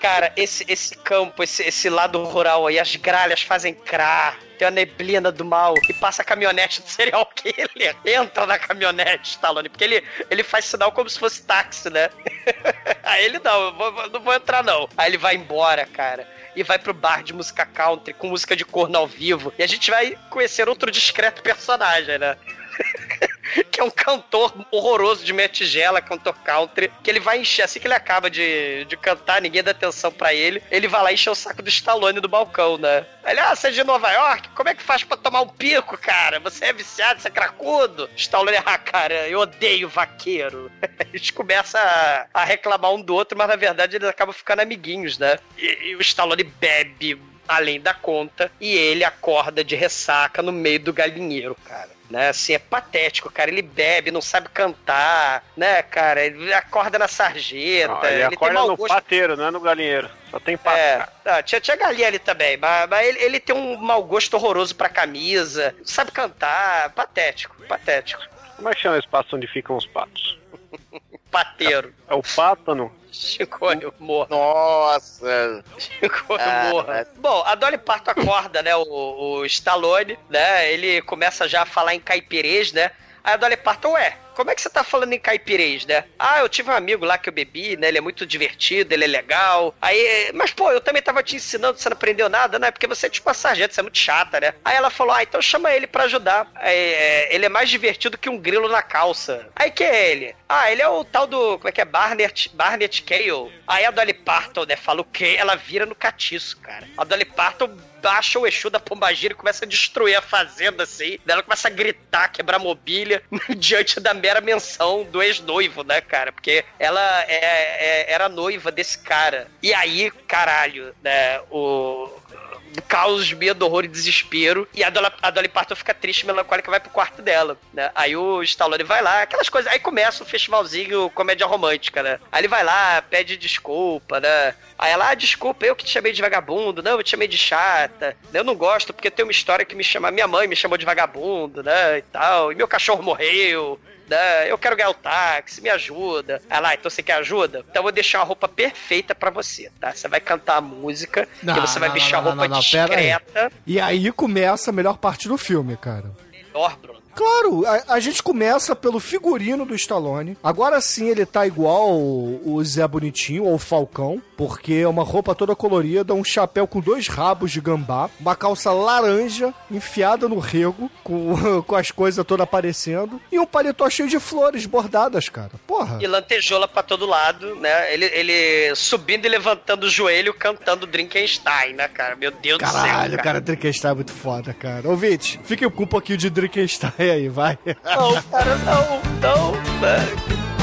Cara, esse, esse campo, esse, esse lado rural aí, as gralhas fazem crar, tem a neblina do mal e passa a caminhonete do serial killer. Entra na caminhonete, Stallone, porque ele, ele faz sinal como se fosse táxi, né? (laughs) Aí ele não, vou- eu não vou entrar não. Aí ele vai embora, cara. E vai pro bar de música country com música de corno ao vivo. E a gente vai conhecer outro discreto personagem, né? (laughs) que é um cantor horroroso de meia tigela, cantor country, que ele vai encher, assim que ele acaba de, de cantar, ninguém dá atenção pra ele, ele vai lá encher o saco do Stallone do balcão, né? Ele, ah, você é de Nova York? Como é que faz pra tomar um pico, cara? Você é viciado, você é cracudo? Stallone, (laughs) ah, cara, eu odeio vaqueiro. (laughs) Eles começam a, a reclamar um do outro, mas na verdade eles acabam ficando amiguinhos, né? E, e o Stallone bebe além da conta e ele acorda de ressaca no meio do galinheiro, cara. Né? Assim, é patético, cara. Ele bebe, não sabe cantar, né, cara? Ele acorda na sarjeta. Não, ele, ele acorda no gosto. pateiro, não é no galinheiro. Só tem pato. É, ah, tinha, tinha galinha ali também, mas, mas ele, ele tem um mau gosto horroroso pra camisa, não sabe cantar, patético, patético. Como é que chama esse espaço onde ficam os patos? (laughs) Pateiro. É o pátano? Chicoio morra. Nossa. Chicoio Ah, morra. Bom, a Dolly Parton acorda, né, o, o Stallone, né, ele começa já a falar em caipirês, né, aí a Dolly Parton, ué, como é que você tá falando em caipirês, né? Ah, eu tive um amigo lá que eu bebi, né? Ele é muito divertido, ele é legal. Aí, mas pô, eu também tava te ensinando, você não aprendeu nada, né? Porque você é tipo uma sargento, você é muito chata, né? Aí ela falou, ah, então chama ele pra ajudar. É, ele é mais divertido que um grilo na calça. Aí quem é ele? Ah, ele é o tal do, como é que é? Barnett, Barnett Cale. Aí a Dolly Parton, né, fala o quê? Ela vira no catiço, cara. A Dolly Parton baixa o Exu da Pombagira e começa a destruir a fazenda, assim. Ela começa a gritar, quebrar mobília, (laughs) diante da mera menção do ex-noivo, né, cara? Porque ela é, é- era noiva desse cara. E aí, caralho, né, o... Caos, medo, horror e desespero. E a Dolly, a Dolly Parton fica triste, melancólica, vai pro quarto dela, né? Aí o Stallone vai lá, aquelas coisas. Aí começa o festivalzinho comédia romântica, né? Aí ele vai lá, pede desculpa, né? Aí ela, ah, desculpa, eu que te chamei de vagabundo. Não, eu te chamei de chata. Eu não gosto porque tem uma história que me chama. Minha mãe me chamou de vagabundo, né? E tal. E meu cachorro morreu. Né? Eu quero ganhar o táxi, me ajuda. Ah, então você quer ajuda? Então eu vou deixar uma roupa perfeita pra você, tá? Você vai cantar a música Não, e você vai não, vestir não, a roupa pera aí. discreta. E aí começa a melhor parte do filme, cara. Melhor, Bruno. Claro, a, a gente começa pelo figurino do Stallone. Agora sim ele tá igual o, Zé Bonitinho ou o Falcão, porque é uma roupa toda colorida, um chapéu com dois rabos de gambá, uma calça laranja enfiada no rego, com, (laughs) com as coisas todas aparecendo, e um paletó cheio de flores bordadas, cara. Porra. E lantejola pra todo lado, né? Ele, ele subindo e levantando o joelho, cantando Drinkenstein, né, cara? Meu Deus do céu. Caralho, cara, Drinkenstein é muito foda, cara. Ouvinte, fique com um pouquinho de Drinkenstein aí, vai. Não, cara, não, não, né?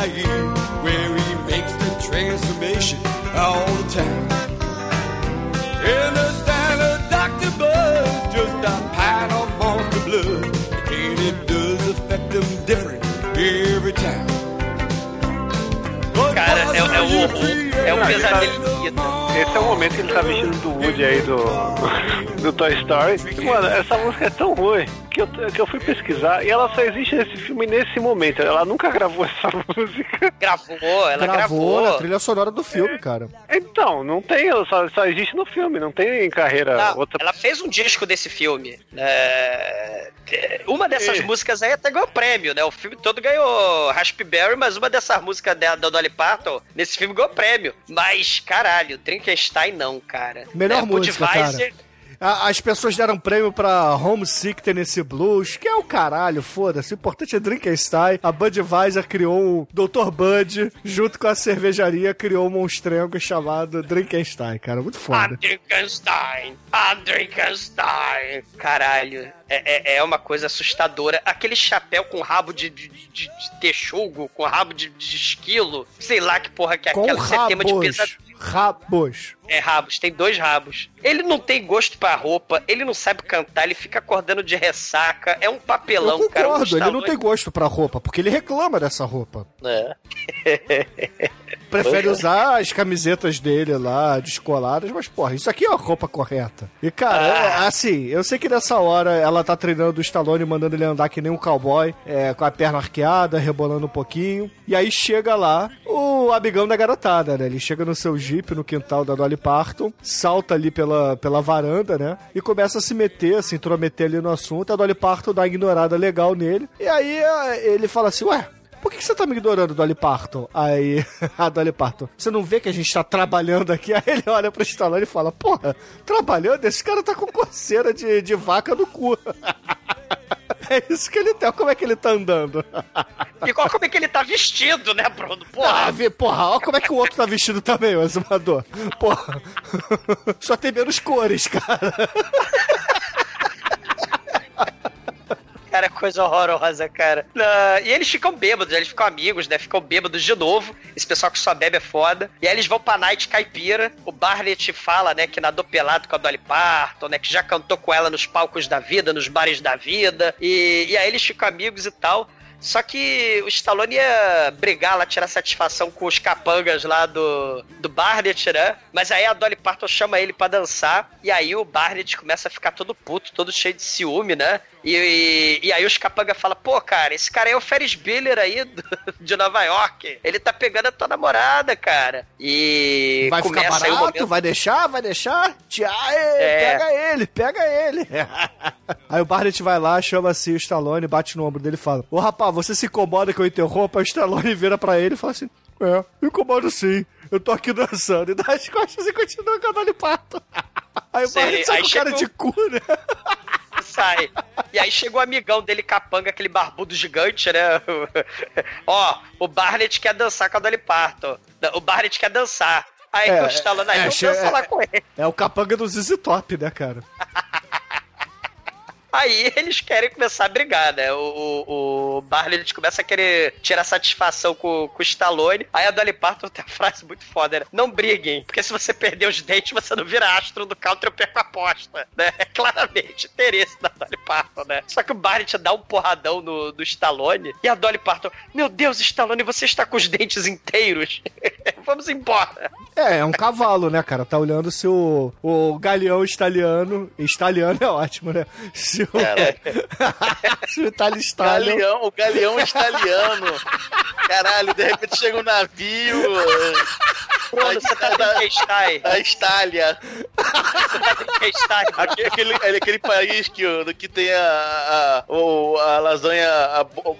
Laboratory where he makes the transformation all the time. In the standard Dr. Buzz, just a pint of monster blood, and it does affect them different every time. Cara, é, é o é o pesadelo. Esse é o momento que ele tá vestido do Woody aí do, (laughs) do Toy Story. E, mano, essa música é tão ruim que eu, que eu fui pesquisar e ela só existe nesse filme nesse momento. Ela nunca gravou (laughs) essa música. Gravou, ela Gravou gravou. na trilha sonora do filme, cara. Então, não tem, ela só, só existe no filme, não tem em carreira Não, outra. Ela fez um disco desse filme. É, Uma dessas É. músicas aí até ganhou prêmio, né? O filme todo ganhou Raspberry, mas uma dessas músicas dela, da Dolly Parton, nesse filme ganhou prêmio. Mas, caralho, Drinkenstein não, cara. Melhor É, música, Budweiser- cara. A- As pessoas deram prêmio pra Homesick Tennessee Blues, que é o caralho, foda-se. O importante é Drinkenstein. A Budweiser criou um Dr. Bud, junto com a cervejaria, criou um monstrengo chamado Drinkenstein, cara. Muito foda. Drinkenstein, a Drinkenstein. Caralho, é, é, é uma coisa assustadora. Aquele chapéu com rabo de, de, de, de texugo, com rabo de, de esquilo, sei lá que porra que é Com aquela. É tema de rabos. pesadelo. Rabos. É, rabos, tem dois rabos. Ele não tem gosto pra roupa, ele não sabe cantar, ele fica acordando de ressaca. É um papelão, Eu cara. um concordo, ele não tem gosto pra roupa, porque ele reclama dessa roupa. É. (laughs) Prefere usar as camisetas dele lá, descoladas, mas, porra, isso aqui é a roupa correta. E, cara, Ah. é, assim, eu sei que nessa hora ela tá treinando o Stallone, mandando ele andar que nem um cowboy, é, com a perna arqueada, rebolando um pouquinho. E aí chega lá o amigão da garotada, né? Ele chega no seu jeep no quintal da Dolly Parton, salta ali pela, pela varanda, né? E começa a se meter, se intrometer ali no assunto. A Dolly Parton dá uma ignorada legal nele. E aí é, ele fala assim, ué, por que, que você tá me ignorando, Dolly Parton? Aí, (laughs) a Dolly Parton, você não vê que a gente tá trabalhando aqui? Aí ele olha pro Stallone e fala, porra, trabalhando? Esse cara tá com coceira de, de vaca no cu. (laughs) É isso que ele tem. Olha Como é que ele tá andando? (laughs) Igual como é que ele tá vestido, né, Bruno? Porra. Ah, vê, porra, olha como é que o outro tá vestido também, o exumador. Porra. Só tem menos cores, cara. Cara, coisa horrorosa, cara. Ah, e eles ficam bêbados, eles ficam amigos, né? Ficam bêbados de novo. Esse pessoal que só bebe é foda. E aí eles vão pra Night Caipira. O Barnett fala, né, que nadou pelado com a Dolly Parton, né? Que já cantou com ela nos palcos da vida, nos bares da vida. E, e aí eles ficam amigos e tal. Só que o Stallone ia brigar lá, tirar satisfação com os capangas lá do, do Barnett, né? Mas aí a Dolly Parton chama ele pra dançar. E aí o Barnett começa a ficar todo puto, todo cheio de ciúme, né? E, e, e aí os capangas falam, pô, cara, esse cara aí é o Ferris Bueller aí do- (laughs) de Nova York. Ele tá pegando a tua namorada, cara. E Vai ficar começa aí o barato? momento... Vai deixar? Vai deixar? Tia, É. Pega ele, pega ele. (laughs) Aí o Barnett vai lá, chama assim o Stallone, bate no ombro dele e fala: Ô rapaz, você se incomoda que eu interrompa? O Stallone vira pra ele e fala assim: É, me incomodo sim. Eu tô aqui dançando. E dá as costas e continua com a Dolly Parton. Aí o Sei, Barnett sai com cara chega de cu, né? (laughs) sai. E aí chega o amigão dele, capanga, aquele barbudo gigante, né? (laughs) Ó, o Barnett quer dançar com a Dolly Parton. O Barnett quer dançar. Aí É, o Stallone, aí é, não che- dança é- lá com ele. É o capanga do ZZ Top, né, cara? (laughs) Aí eles querem começar a brigar, né? O, o, o Barnett começa a querer tirar satisfação com, com o Stallone. Aí a Dolly Parton tem uma frase muito foda, né? Não briguem, porque se você perder os dentes, você não vira astro do country, eu perco a aposta, né? É (laughs) claramente interesse da Dolly Parton, né? Só que o Barnett dá um porradão no, do Stallone e a Dolly Parton, meu Deus, Stallone, você está com os dentes inteiros. (laughs) Vamos embora. É, é um cavalo, né, cara? Tá olhando se o, o galeão italiano. Italiano é ótimo, né? Se o, (laughs) se o Stallion. Galeão, o galeão italiano. Caralho, de repente chega um navio. Bruno, você tá da, Trinquestai. da Estália. Você tá Trinquestai. Aquele, aquele, aquele país que, o- que tem a, a, o- a lasanha a bo.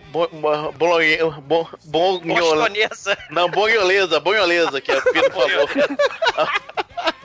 Não, bonholesa, bonholesa, que é o Pedro falou.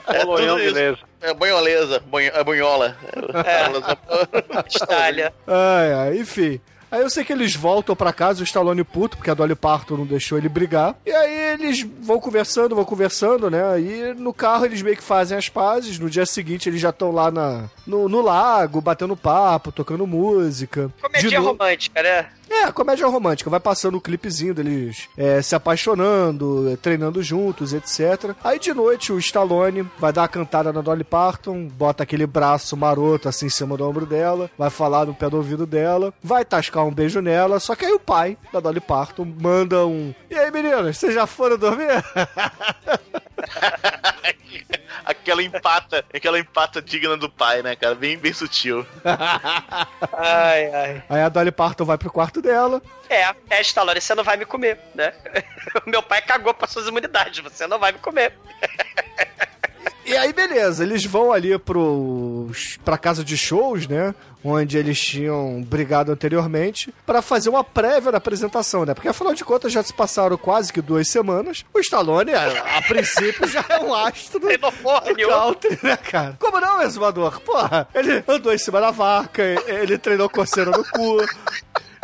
É Bolonhão, tudo isso. beleza. É bonholesa, bonho, é bonhola. É. Estalha. Ai, ai, enfim. Aí eu sei que eles voltam pra casa, o Stallone puto, porque a Dolly Parton não deixou ele brigar. E aí eles vão conversando, vão conversando, né? E no carro eles meio que fazem as pazes. No dia seguinte eles já estão lá na, no, no lago, batendo papo, tocando música. Comédia romântica, né? É, comédia romântica. Vai passando o clipezinho deles é, se apaixonando, é, treinando juntos, etc. Aí de noite o Stallone vai dar a cantada na Dolly Parton, bota aquele braço maroto assim em cima do ombro dela, vai falar no pé do ouvido dela, vai tascar um beijo nela, só que aí o pai da Dolly Parton manda um... E aí meninas, vocês já foram dormir? (laughs) aquela empata, aquela empata digna do pai, né, cara? Bem, bem sutil. (laughs) Ai, ai. aí a Dolly Parton vai pro quarto dela, É, é, Stallone, você não vai me comer, né? (laughs) O meu pai cagou pra suas imunidades, você não vai me comer. E aí, beleza, eles vão ali pros, pra casa de shows, né? Onde eles tinham brigado anteriormente, pra fazer uma prévia da apresentação, né? Porque afinal de contas já se passaram quase que duas semanas. O Stallone, a, a princípio, já é um astro do, do country, né, cara? Como não, exumador? Porra, ele andou em cima da vaca, ele treinou coceira no cu.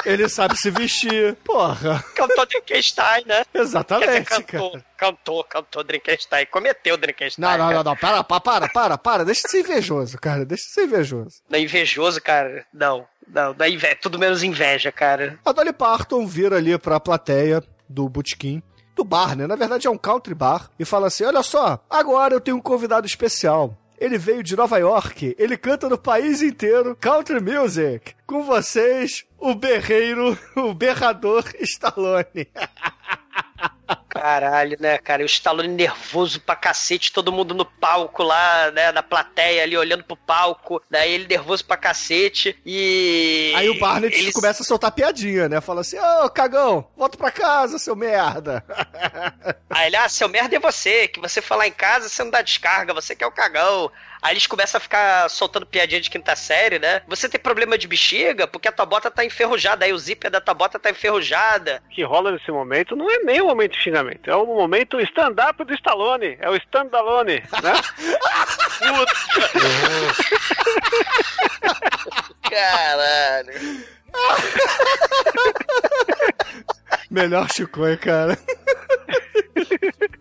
Ele sabe se vestir. Porra. Cantou Drinkenstein, né? Exatamente, dizer, cantou, cara. cantou, cantou Drinkenstein. Cometeu Drinkenstein. Não, não, cara. não, não. Para, para, para, para. Deixa de ser invejoso, cara. Deixa de ser invejoso. Não é invejoso, cara? Não, não, não é inveja, tudo menos inveja, cara. A Dolly Parton vira ali pra plateia do Botequim. Do bar, né? Na verdade é um country bar. E fala assim: Olha só, agora eu tenho um convidado especial. Ele veio de Nova York. Ele canta no país inteiro country music. Com vocês, o berreiro, (laughs) o berrador Stallone. (laughs) Caralho, né, cara? E o Stallone nervoso pra cacete, todo mundo no palco lá, né, na plateia ali, olhando pro palco, daí ele nervoso pra cacete e... Aí o Barnett Eles- começa a soltar piadinha, né? Fala assim: Ô, cagão, volta pra casa, seu merda. (laughs) Aí ele, ah, seu merda é você, que você falar em casa, você não dá descarga, você que é o cagão. Aí eles começam a ficar soltando piadinha de quinta série, né? Você tem problema de bexiga porque a tua bota tá enferrujada, aí o zíper da tua bota tá enferrujada. O que rola nesse momento não é nem o momento de xingamento. É o momento stand-up do Stallone. É o stand-alone, né? Puta. (laughs) Caralho. (laughs) Melhor Chiconha, cara.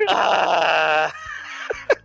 ah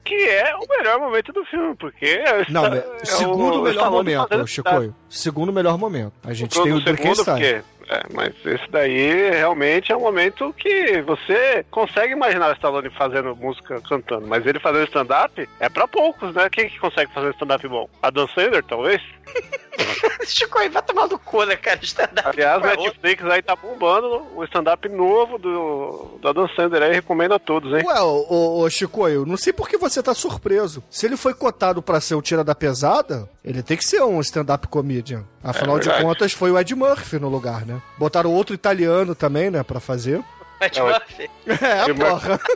que é o melhor momento do filme, porque. É Não, está, segundo é o, melhor momento, Chicoio. Segundo melhor momento. A gente tem o Drinkenstein é, mas esse daí realmente é um momento que você consegue imaginar o Stallone fazendo música cantando, mas ele fazendo stand-up é pra poucos, né? Quem que consegue fazer stand-up bom? A Dan Sandler, talvez? (laughs) (laughs) Chico aí vai tomar no cu, né, cara? Stand-up. Aliás, o Netflix aí tá bombando o stand-up novo do, do Dan Sandler aí, recomendo a todos, hein? Ué, ô, ô, ô, Chicoio, não sei por que você tá surpreso. Se ele foi cotado pra ser o Tira da Pesada, ele tem que ser um stand-up comedian. Afinal É de contas, foi o Ed Murphy no lugar, né? Botaram outro italiano também, né, pra fazer. Ed É, o- Murphy. É, Ed Murphy. porra. (laughs)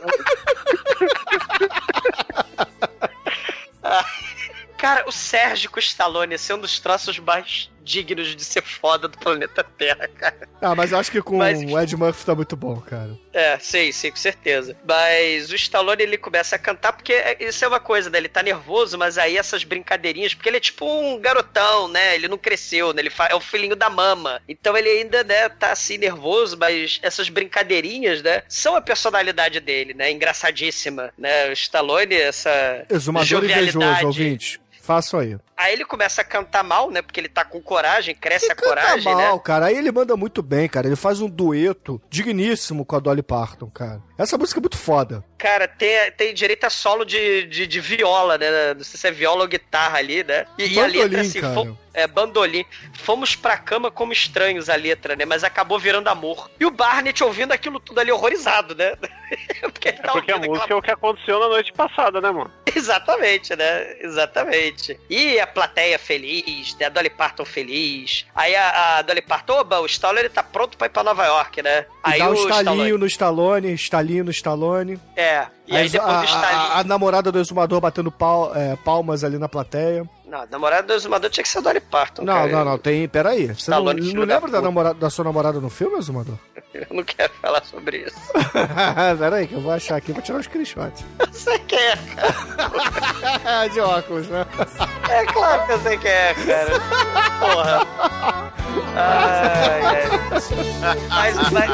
(laughs) Cara, o Sérgio Stallone esse é um dos traços mais dignos de ser foda do planeta Terra, cara. Ah, mas eu acho que com Mas- o Ed Murphy tá muito bom, cara. É, sei, sei, com certeza. Mas o Stallone, ele começa a cantar, porque é- isso é uma coisa, né? Ele tá nervoso, mas aí essas brincadeirinhas, porque ele é tipo um garotão, né? Ele não cresceu, né? Ele é o filhinho da mama. Então ele ainda, né, tá assim, nervoso, mas essas brincadeirinhas, né, são a personalidade dele, né? Engraçadíssima, né? O Stallone, essa Exumador invejoso, jovialidade. ouvinte. Façam aí. Aí ele começa a cantar mal, né? Porque ele tá com coragem, cresce a Canta coragem, mal, né? cara. Aí ele manda muito bem, cara. Ele faz um dueto digníssimo com a Dolly Parton, cara. Essa música é muito foda. Cara, tem, tem direito a solo de, de, de viola, né? Não sei se é viola ou guitarra ali, né? E, e a letra, assim, cara. fom- é, bandolim. Fomos pra cama como estranhos a letra, né? Mas acabou virando amor. E o Barnett ouvindo aquilo tudo ali horrorizado, né? (laughs) porque ele É tá porque a música aquela- é o que aconteceu na noite passada, né, mano? Exatamente, né? Exatamente. E a plateia feliz, né? A Dolly Parton feliz. Aí a, a Dolly Parton, oba, o Stallone tá pronto pra ir pra Nova York, né? E Aí dá um o estalinho Stallone... no Stallone, estalinho no Stallone. É. E aí As- depois a, a- a namorada do exumador batendo pal- é, palmas ali na plateia. Não, a namorada do exumador tinha que ser a Dolly Parton, Não, cara. não, não, tem. Peraí. Você não, Stallone, não da lembra da, puta. namorada, da sua namorada no filme, exumador? (laughs) Eu não quero falar sobre isso. (laughs) peraí, que eu vou achar aqui, vou tirar um screenshot. (laughs) Você quer, De óculos, né? É claro que você quer, cara. Porra. Ai, ai. Mas, mas,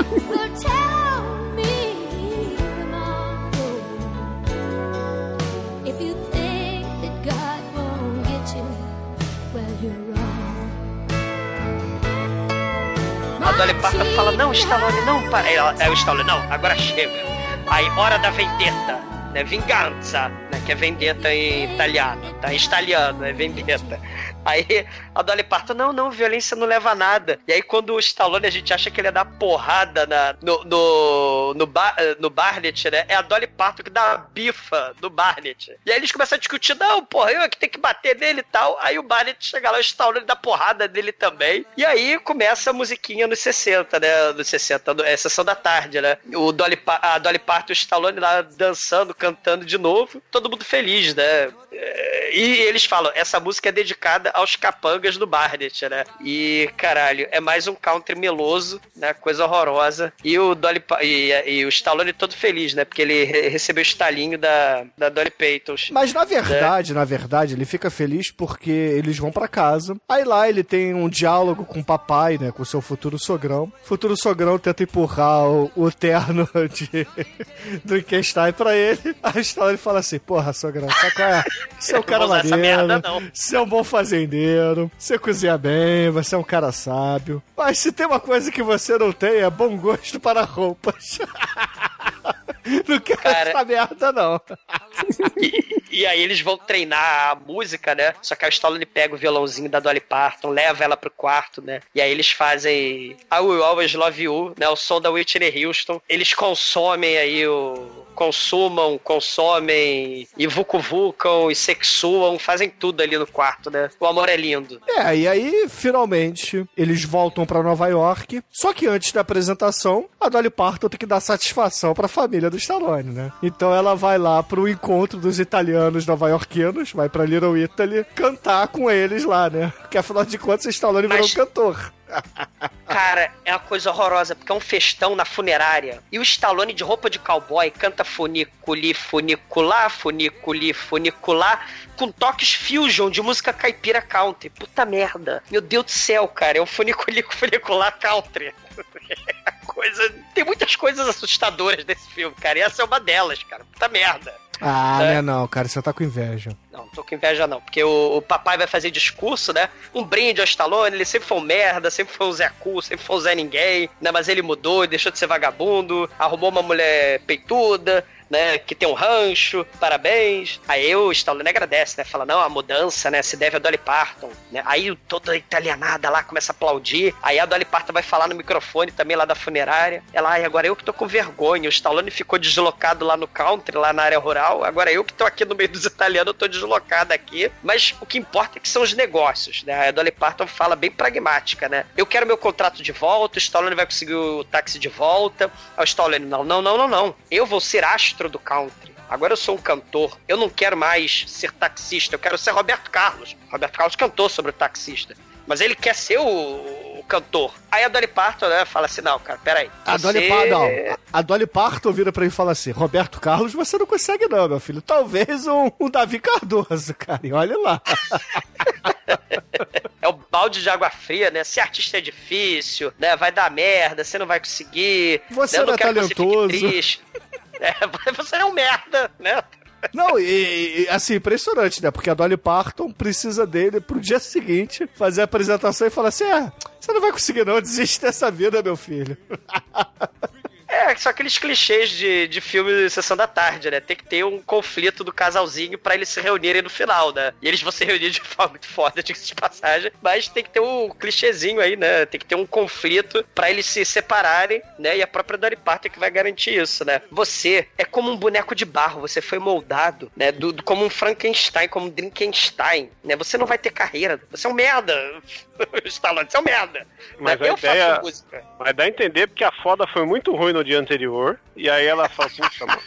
if you think that God a Dolly Parton fala, não, Stallone, não, para. Ela- aí o Stallone, não, agora chega. Aí, hora da vendetta, né, vingança, né, que é vendetta em italiano, tá, em italiano, é vendetta. Aí a Dolly Parton, não, não, violência não leva a nada. E aí quando o Stallone, a gente acha que ele ia dar porrada na, no, no, no, Ba- eh, no Barnett, né, é a Dolly Parton que dá a bifa do Barnett. E aí eles começam a discutir, não, porra, eu é que tenho que bater nele e tal. Aí o Barnett chega lá, o Stallone dá porrada dele também. E aí começa a musiquinha nos 60, né, nos 60, no- é sessão da tarde, né. O Dolly, a Dolly Parton e o Stallone lá dançando, cantando de novo, todo mundo feliz, né. É, E eles falam, essa música é dedicada aos capangas do Barnett, né? E, caralho, é mais um country meloso, né? Coisa horrorosa. E o Dolly e, e o Stallone todo feliz, né? Porque ele re- recebeu o estalinho da, da Dolly Payton. Mas na verdade, na verdade, ele fica feliz porque eles vão pra casa. Aí lá ele tem um diálogo com o papai, né? Com o seu futuro sogrão. O futuro sogrão tenta empurrar o, o terno (laughs) de, do Frankenstein pra ele. Aí ele fala assim: Porra, sogrão, qual é? Você é um (laughs) cara maneiro. merda, não. Você é um bom fazendeiro. Você cozinha bem. Você é um cara sábio. Mas se tem uma coisa que você não tem, é bom gosto para roupas. (laughs) Não quero Cara- essa merda, não. E, e aí eles vão treinar a música, né? Só que a Stallone pega o violãozinho da Dolly Parton, leva ela pro quarto, né? E aí eles fazem I Will Always Love You, né? O som da Whitney Houston. Eles consomem aí o... Consumam, consomem, e vucu-vucam, e sexuam, fazem tudo ali no quarto, né? O amor é lindo. É, e aí, finalmente, eles voltam pra Nova York. Só que antes da apresentação, a Dolly Parton tem que dar satisfação pra família do Stallone, né? Então ela vai lá pro encontro dos italianos nova-iorquinos, vai pra Little Italy, cantar com eles lá, né? Porque afinal de contas, o Stallone virou Mas- um cantor. (laughs) Cara, é uma coisa horrorosa, porque é um festão na funerária. E o Stallone de roupa de cowboy canta funiculi, funicular, funiculi, funicular, com toques fusion de música caipira country. Puta merda. Meu Deus do céu, cara, é um funiculi, funicular country. (laughs) coisa. Tem muitas coisas assustadoras desse filme, cara. E essa é uma delas, cara. Puta merda. Ah, É. né não, cara, você tá com inveja. Não, não tô com inveja não, porque o, o papai vai fazer discurso, né? Um brinde ao Stallone, ele sempre foi um merda, sempre foi um Zé Cu, sempre foi um Zé Ninguém, né? Mas ele mudou, deixou de ser vagabundo, arrumou uma mulher peituda, né? Que tem um rancho, parabéns. Aí o Stallone agradece, né? Fala, não, a mudança, né? Se deve a Dolly Parton, né? Aí toda italianada lá começa a aplaudir. Aí a Dolly Parton vai falar no microfone também lá da funerária. Ela, ai, agora eu que tô com vergonha. O Stallone ficou deslocado lá no country, lá na área rural. Agora eu que tô aqui no meio dos italianos, eu tô deslocado aqui. Mas o que importa é que são os negócios, né? A Dolly Parton fala bem pragmática, né? Eu quero meu contrato de volta, o Stallone vai conseguir o táxi de volta. Aí o Stallone, não, não, não, não, não. Eu vou ser astro do country. Agora eu sou um cantor. Eu não quero mais ser taxista. Eu quero ser Roberto Carlos. Roberto Carlos cantou sobre o taxista. Mas ele quer ser o, o cantor. Aí a Dolly Parton, né, fala assim: não, cara, peraí. A você- Dolly, Parton, não, a- a Dolly Parton vira pra ele e fala assim: Roberto Carlos, você não consegue, não, meu filho. Talvez um, um Davi Cardoso, cara. E olha lá. (laughs) É o balde de água fria, né? Ser artista é difícil, né? Vai dar merda, você não vai conseguir. Você né? Eu não é talentoso. É, (laughs) você é um merda, né? Não, e, e, assim, impressionante, né? Porque a Dolly Parton precisa dele pro dia seguinte fazer a apresentação e falar assim: é, você não vai conseguir, não, desiste dessa vida, meu filho. (laughs) É, são aqueles clichês de, de filme de Sessão da Tarde, né? Tem que ter um conflito do casalzinho pra eles se reunirem no final, né? E eles vão se reunir de (laughs) forma muito foda, diga-se de passagem. Mas tem que ter um clichêzinho aí, né? Tem que ter um conflito pra eles se separarem, né? E a própria Dolly Parton é que vai garantir isso, né? Você é como um boneco de barro, você foi moldado, né? Do, do- como um Frankenstein, como um Drinkenstein, né? Você não vai ter carreira, você é um merda. Stallone, (laughs) você é um merda. Mas né? a Eu ideia- faço música. Mas dá a entender porque a foda foi muito ruim no dia anterior. E aí ela fala, puta, mano.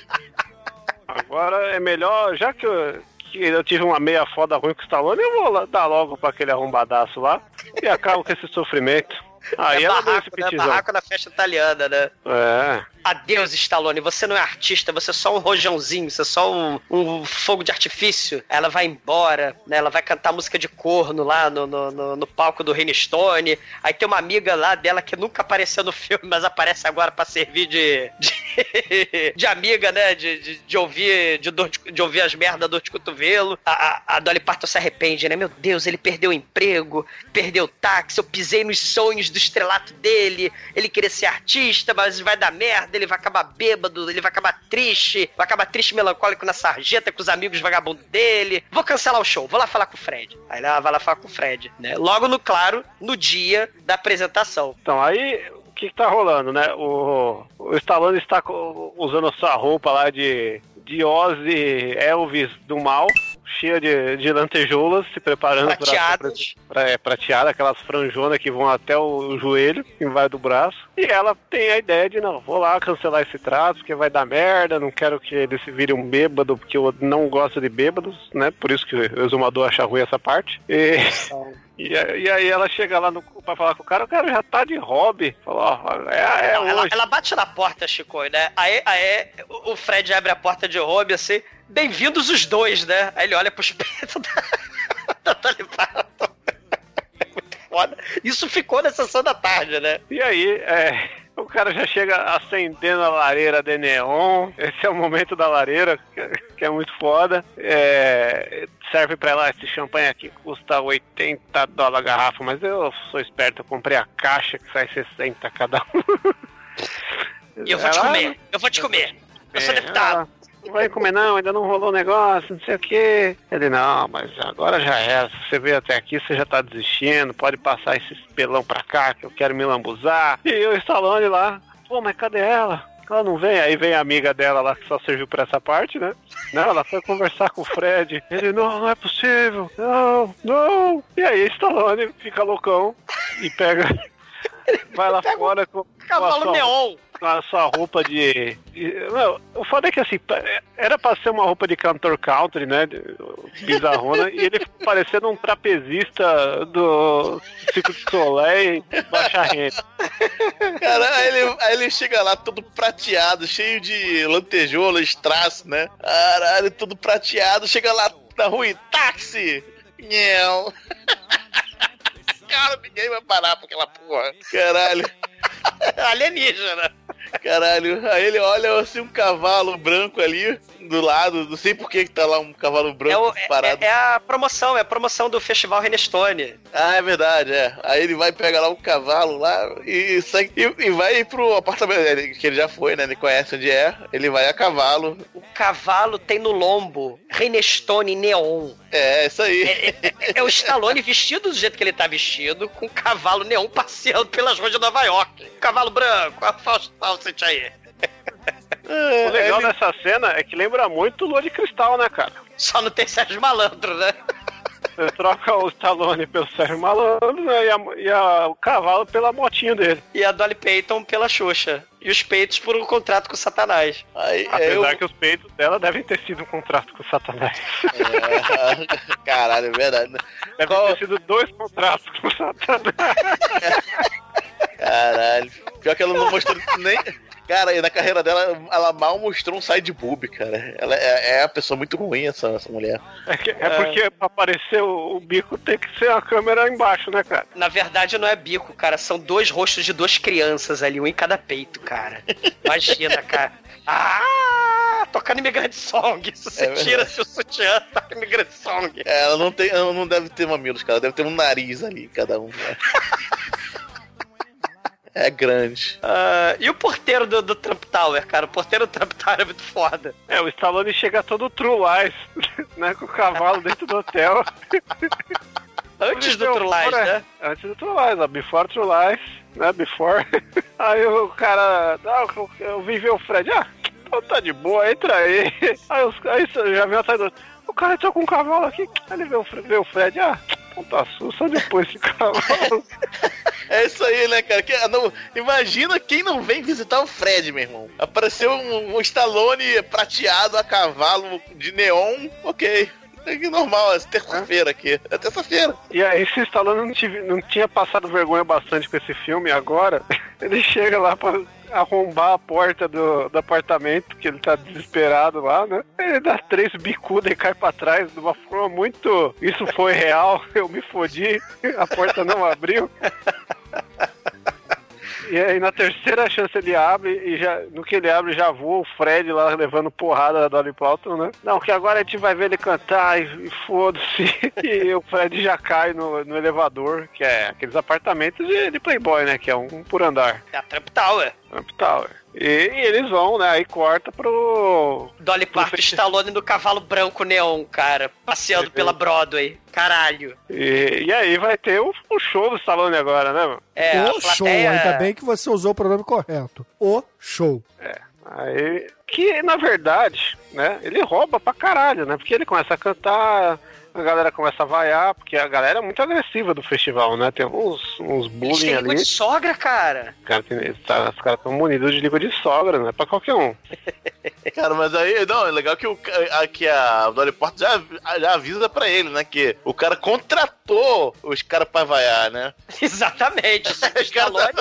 Agora é melhor, já que eu, que eu tive uma meia foda ruim com o Stallone, eu vou dar logo pra aquele arrombadaço lá e acabo com esse sofrimento. Aí é ela deu barraco, esse né? pitizão. Barraco na festa italiana, né? É. Adeus, Stallone, você não é artista, você é só um rojãozinho, você é só um, um fogo de artifício. Ela vai embora, né? Ela vai cantar música de corno lá no, no, no- no palco do Rene Stone. Aí tem uma amiga lá dela que nunca apareceu no filme, mas aparece agora pra servir de, de, (laughs) de amiga, né? De, de, de ouvir de, dor de, de ouvir as merdas dor de cotovelo. A, a, a Dolly Parton se arrepende, né? Meu Deus, ele perdeu o emprego, perdeu o táxi, eu pisei nos sonhos do estrelato dele. Ele queria ser artista, mas vai dar merda, ele vai acabar bêbado, ele vai acabar triste, vai acabar triste, melancólico na sarjeta com os amigos vagabundos dele. Vou cancelar o show, vou lá falar com o Fred. Aí ela vai lá falar com o Fred, né? Logo no claro, no dia da apresentação. Então, aí o que, que tá rolando, né? O, o Stallone está usando a sua roupa lá de, de Ozzy Elvis do mal, cheia de, de lantejoulas, se preparando pra, é, prateada, aquelas franjonas que vão até o joelho, embaixo do braço. E ela tem a ideia de, não, vou lá cancelar esse trato, porque vai dar merda, não quero que ele se vire um bêbado, porque eu não gosto de bêbados, né? Por isso que o exumador acha ruim essa parte. E... E, e aí ela chega lá no, pra falar com o cara, o cara já tá de hobby. Falou, ó, é, é ela, ela bate na porta, Chico, né? Aí, aí o Fred abre a porta de hobby assim, bem-vindos os dois, né? Aí ele olha pros (laughs) peitos da, da. (laughs) É muito foda. Isso ficou na sessão da tarde, né? E aí, é, o cara já chega acendendo a lareira de neon. Esse é o momento da lareira, que, que é muito foda. É, serve pra ela esse champanhe aqui, custa 80 dólares a garrafa, mas eu sou esperto, eu comprei a caixa que sai 60 cada um. E eu vou te comer, eu vou te comer. Eu sou É, deputado. Vai comer não, ainda não rolou o negócio, não sei o que. Ele, não, mas agora já era. Se você veio até aqui, você já tá desistindo. Pode passar esse pelão pra cá, que eu quero me lambuzar. E o Stallone lá, pô, mas cadê ela? Ela não vem, aí vem a amiga dela lá que só serviu pra essa parte, né? Não, ela foi conversar com o Fred. Ele, não, não é possível. Não, não. E aí Stallone fica loucão e pega. (laughs) Vai lá fora com, Cavalo sua- neon. Com a sua roupa de. Não, o foda é que assim, era pra ser uma roupa de cantor country, né? Bizarrona, e ele parecendo um trapezista do Circo de Soleil baixa renda. Cara, aí ele, aí ele chega lá todo prateado, cheio de lantejoula, strass, né? Caralho, tudo prateado. Chega lá na rua e táxi! Nhão. (laughs) Cara, ninguém vai parar pra aquela porra. Caralho. Alienígena. Caralho, aí ele olha assim um cavalo branco ali do lado, não sei por que tá lá um cavalo É, branco o- é- parado. é- é a promoção, é a promoção do Festival Renestone. Ah, é verdade, é. Aí ele vai pegar lá um cavalo lá e, sai, e, e vai pro apartamento dele, que ele já foi, né? Ele conhece onde é. Ele vai a cavalo. O cavalo tem no lombo Renestone neon. É, isso aí. É, é o Stallone vestido do jeito que ele tá vestido, com um cavalo neon passeando pelas ruas de Nova York. Cavalo branco, a Aí. O legal dessa cena é que lembra muito Lua de Cristal, né, cara? Só não tem Sérgio Malandro, né? Você troca o Stallone pelo Sérgio Malandro né, e, a- e a- o cavalo pela motinho dele. E a Dolly Payton pela Xuxa. E os peitos por um contrato com o Satanás. Aí, Apesar que os peitos dela devem ter sido um contrato com o Satanás. É, (laughs) caralho, é verdade. Devem Qual- ter sido dois contratos com o Satanás. (laughs) Caralho. Pior que ela não mostrou nem. Cara, e na carreira dela, ela mal mostrou um side boob, cara. Ela é, é uma pessoa muito ruim, essa, essa mulher. É, que- é porque pra aparecer o, o bico tem que ser a câmera embaixo, né, cara? Na verdade, não é bico, cara. São dois rostos de duas crianças ali, um em cada peito, cara. Imagina, (laughs) cara. Ah! Tocando Imigrante Song. Se você É tira seu sutiã, toca Imigrante Song. É, Ela não tem, ela não deve ter mamilos, cara. Deve ter um nariz ali, cada um. né? (laughs) É grande. Ah, e o porteiro do, do Trump Tower, cara? O porteiro do Trump Tower é muito foda. É, o Stallone chega todo True Lies, (laughs) né? Com o cavalo dentro do hotel. (laughs) Antes do True True Lies, né? Antes do True Lies, ó, Before True Lies, né? Before. (laughs) Aí o cara, não, eu, eu vim ver o Fred. Ah, então tá de boa, entra aí. Aí, os, aí já viu atrás do. O cara entrou com um cavalo aqui. Aí ele vê o, vê o Fred. Ah, tá susto, onde depois esse cavalo? (laughs) É isso aí, né, cara? Que- não- imagina quem não vem visitar o Fred, meu irmão. Apareceu um, um Stallone prateado a cavalo de neon, ok. É que normal, é terça-feira aqui. É terça-feira. E aí, se o Stallone não, tive- não tinha passado vergonha bastante com esse filme, agora (laughs) ele chega lá pra arrombar a porta do, do apartamento, que ele tá desesperado lá, né? Ele dá três bicudas e cai pra trás de uma forma muito. Isso foi real, eu me fodi, a porta não abriu. (laughs) E aí na terceira chance ele abre e já, no que ele abre já voa o Fred lá levando porrada da Dolly Parton, né? Não, que agora a gente vai ver ele cantar e, e foda-se. (laughs) E o Fred já cai no, no elevador, que é aqueles apartamentos de, de Playboy, né? Que é um, um por andar. É a Trump Tower. Trump Tower. E, e eles vão, né? Aí corta pro. Dolly Parton Stallone no cavalo branco neon, cara. Passeando pela Broadway. Caralho. E, e aí vai ter o, o show do Stallone agora, né, mano? É, o show, plateia- ainda bem que você usou o pronome correto. O show. Aí, que na verdade, né, ele rouba pra caralho, né? Porque ele começa a cantar, a galera começa a vaiar, porque a galera é muito agressiva do festival, né? Tem uns, uns bullying têm língua ali. de sogra, cara. Cara, tem, tá- os caras estão munidos de língua de sogra, né? Pra qualquer um. (laughs) Cara, mas aí, não, é legal que, o, a, que a Dolly Parton já, já avisa pra ele, né? Que o cara contratou os caras pra vaiar, né? (laughs) Exatamente. (laughs) O Stallone.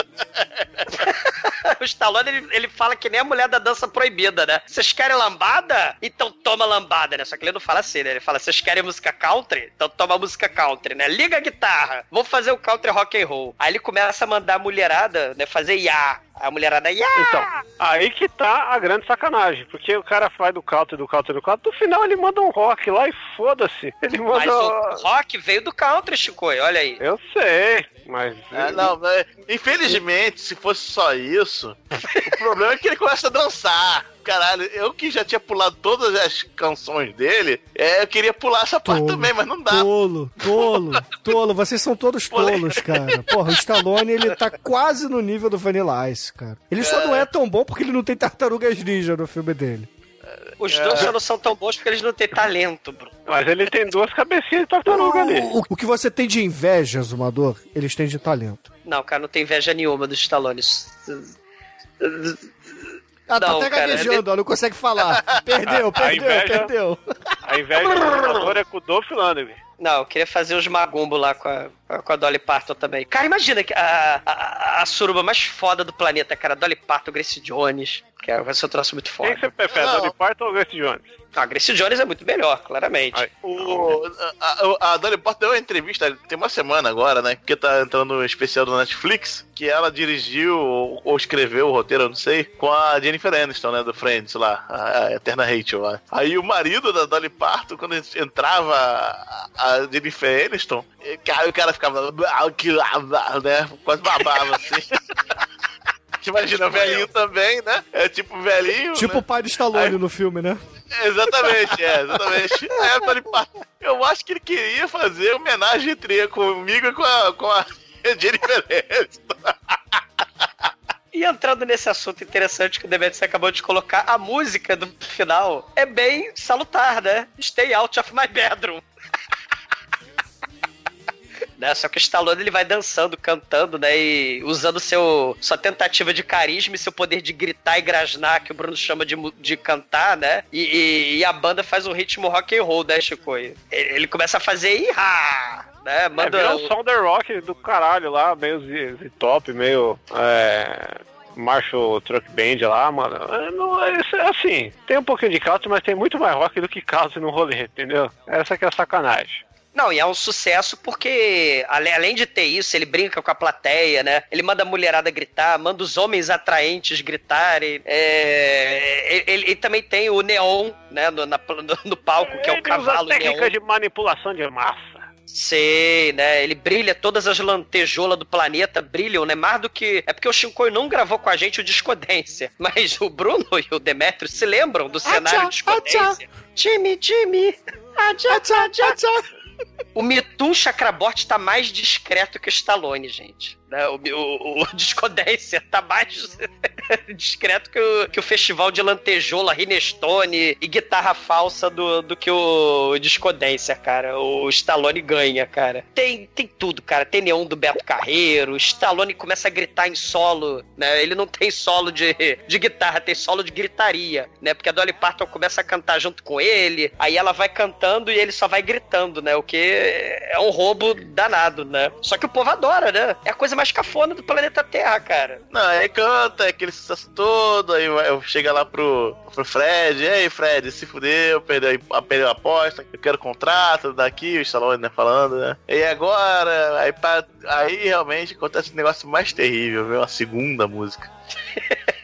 o Stallone, ele, ele fala que nem a mulher da dança proibida, né? Vocês querem lambada? Então toma lambada, né? Só que ele não fala assim, né? Ele fala, vocês querem música country? Então toma música country, né? Liga a guitarra. Vou fazer o country rock and roll. Aí ele começa a mandar a mulherada, né? Fazer iá. A mulherada iá. Então, aí que tá a grande sacanagem, porque o cara faz do country, do country, do country, no final ele manda um rock lá e foda-se. (laughs) Ele manda. Mas o rock veio do country, Chico. Olha aí. Eu sei, mas. Ah, não, mas, infelizmente, se fosse só isso, o problema é que ele começa a dançar. Caralho, eu que já tinha pulado todas as canções dele, é, eu queria pular essa parte Tolo. também, mas não dá. Tolo, tolo, tolo. Vocês são todos tolos, cara. Porra, o Stallone, ele tá quase no nível do Vanilla Ice, cara. Ele só não é tão bom porque ele não tem tartarugas ninja no filme dele. Os É. dois só não são tão bons porque eles não têm talento, Bruno. Mas ele tem duas cabecinhas de tartaruga ali. O, o que você tem de inveja, Zumador, eles têm de talento. Não, cara, não tem inveja nenhuma dos Stallone. Ah, tá até cara, gaguejando, ó, não consegue falar. (laughs) Perdeu, A perdeu, inveja- perdeu. A inveja do jogador é com o Dolph Lundgren. Não, eu queria fazer os magumbo lá com a, com a Dolly Parton também. Cara, imagina que a, a, a suruba mais foda do planeta, cara. Dolly Parton, Grace Jones. Que é- vai ser um troço muito Quem forte. que você prefere, Não. Dolly Parton ou Grace Jones? A Grace Jones é muito melhor, claramente. O, a, a, a Dolly Parton deu uma entrevista, tem uma semana agora, né? Que tá entrando no especial do Netflix, que ela dirigiu ou, ou escreveu o roteiro, eu não sei, com a Jennifer Aniston, né? Do Friends lá, a, a Eterna Rachel lá. Aí o marido da Dolly Parton, quando entrava a, Jennifer Aniston, cara, o cara ficava, né? Quase babava assim. (laughs) Imagina, o velhinho também, né? É tipo velhinho. Tipo né? o pai de Stallone no filme, né? Exatamente, é, exatamente. (laughs) Aí Dolly Parton, eu acho que ele queria fazer homenagem entre ele comigo e com a, com a Jennifer Aniston. (laughs) E entrando nesse assunto interessante que o Demetrius acabou de colocar, a música do final é bem salutar, né? Stay out of my bedroom. (laughs) Né? Só que o Stallone ele vai dançando, cantando, né? E usando seu, sua tentativa de carisma e seu poder de gritar e grasnar, que o Bruno chama de, de cantar, né? E, e- e a banda faz um ritmo rock and roll, né, Chico? Ele, ele começa a fazer ihá, né? É, Manda vira um som The Rock do caralho lá, meio Z-Top, meio. É, Marshall Truck Band lá, mano. É, não, é, é assim, tem um pouquinho de country, mas tem muito mais rock do que country no rolê, entendeu? Essa que é a sacanagem. Não, e é um sucesso porque, além de ter isso, ele brinca com a plateia, né? Ele manda a mulherada gritar, manda os homens atraentes gritarem. É, ele, ele- ele também tem o neon, né? No, na- no- no palco, que é o Ele cavalo usa técnica neon. de manipulação de massa. Sei, né? Ele brilha, todas as lantejoulas do planeta brilham, né? Mais do que. É porque o Shinkoi não gravou com a gente o Discodência. (laughs) Mas o Bruno e o Demetrio se lembram do cenário Discodência. Jimmy, Jimmy! Adja, adja. O Mitum Chakraborty tá mais discreto que o Stallone, gente. né? O, o, o (laughs) Discodência tá mais (laughs) discreto que o, que o festival de lantejoula, Rinestone e guitarra falsa do, do que o Discodência, cara. O Stallone ganha, cara. Tem, tem tudo, cara. Tem neon do Beto Carreiro. O Stallone começa a gritar em solo, né? Ele não tem solo de, de guitarra, tem solo de gritaria, né? Porque a Dolly Parton começa a cantar junto com ele, aí ela vai cantando e ele só vai gritando, né? O que é um roubo danado, né? Só que o povo adora, né? É a coisa mais cafona do planeta Terra, cara. Não, aí canta, é aquele sucesso todo, aí chega lá pro, pro Fred, e aí Fred, se fudeu, perdeu perdeu a aposta, eu quero contrato daqui, o Stallone né, falando, né? E agora, aí, pá, aí realmente acontece o negócio mais terrível, viu? A segunda música. (laughs)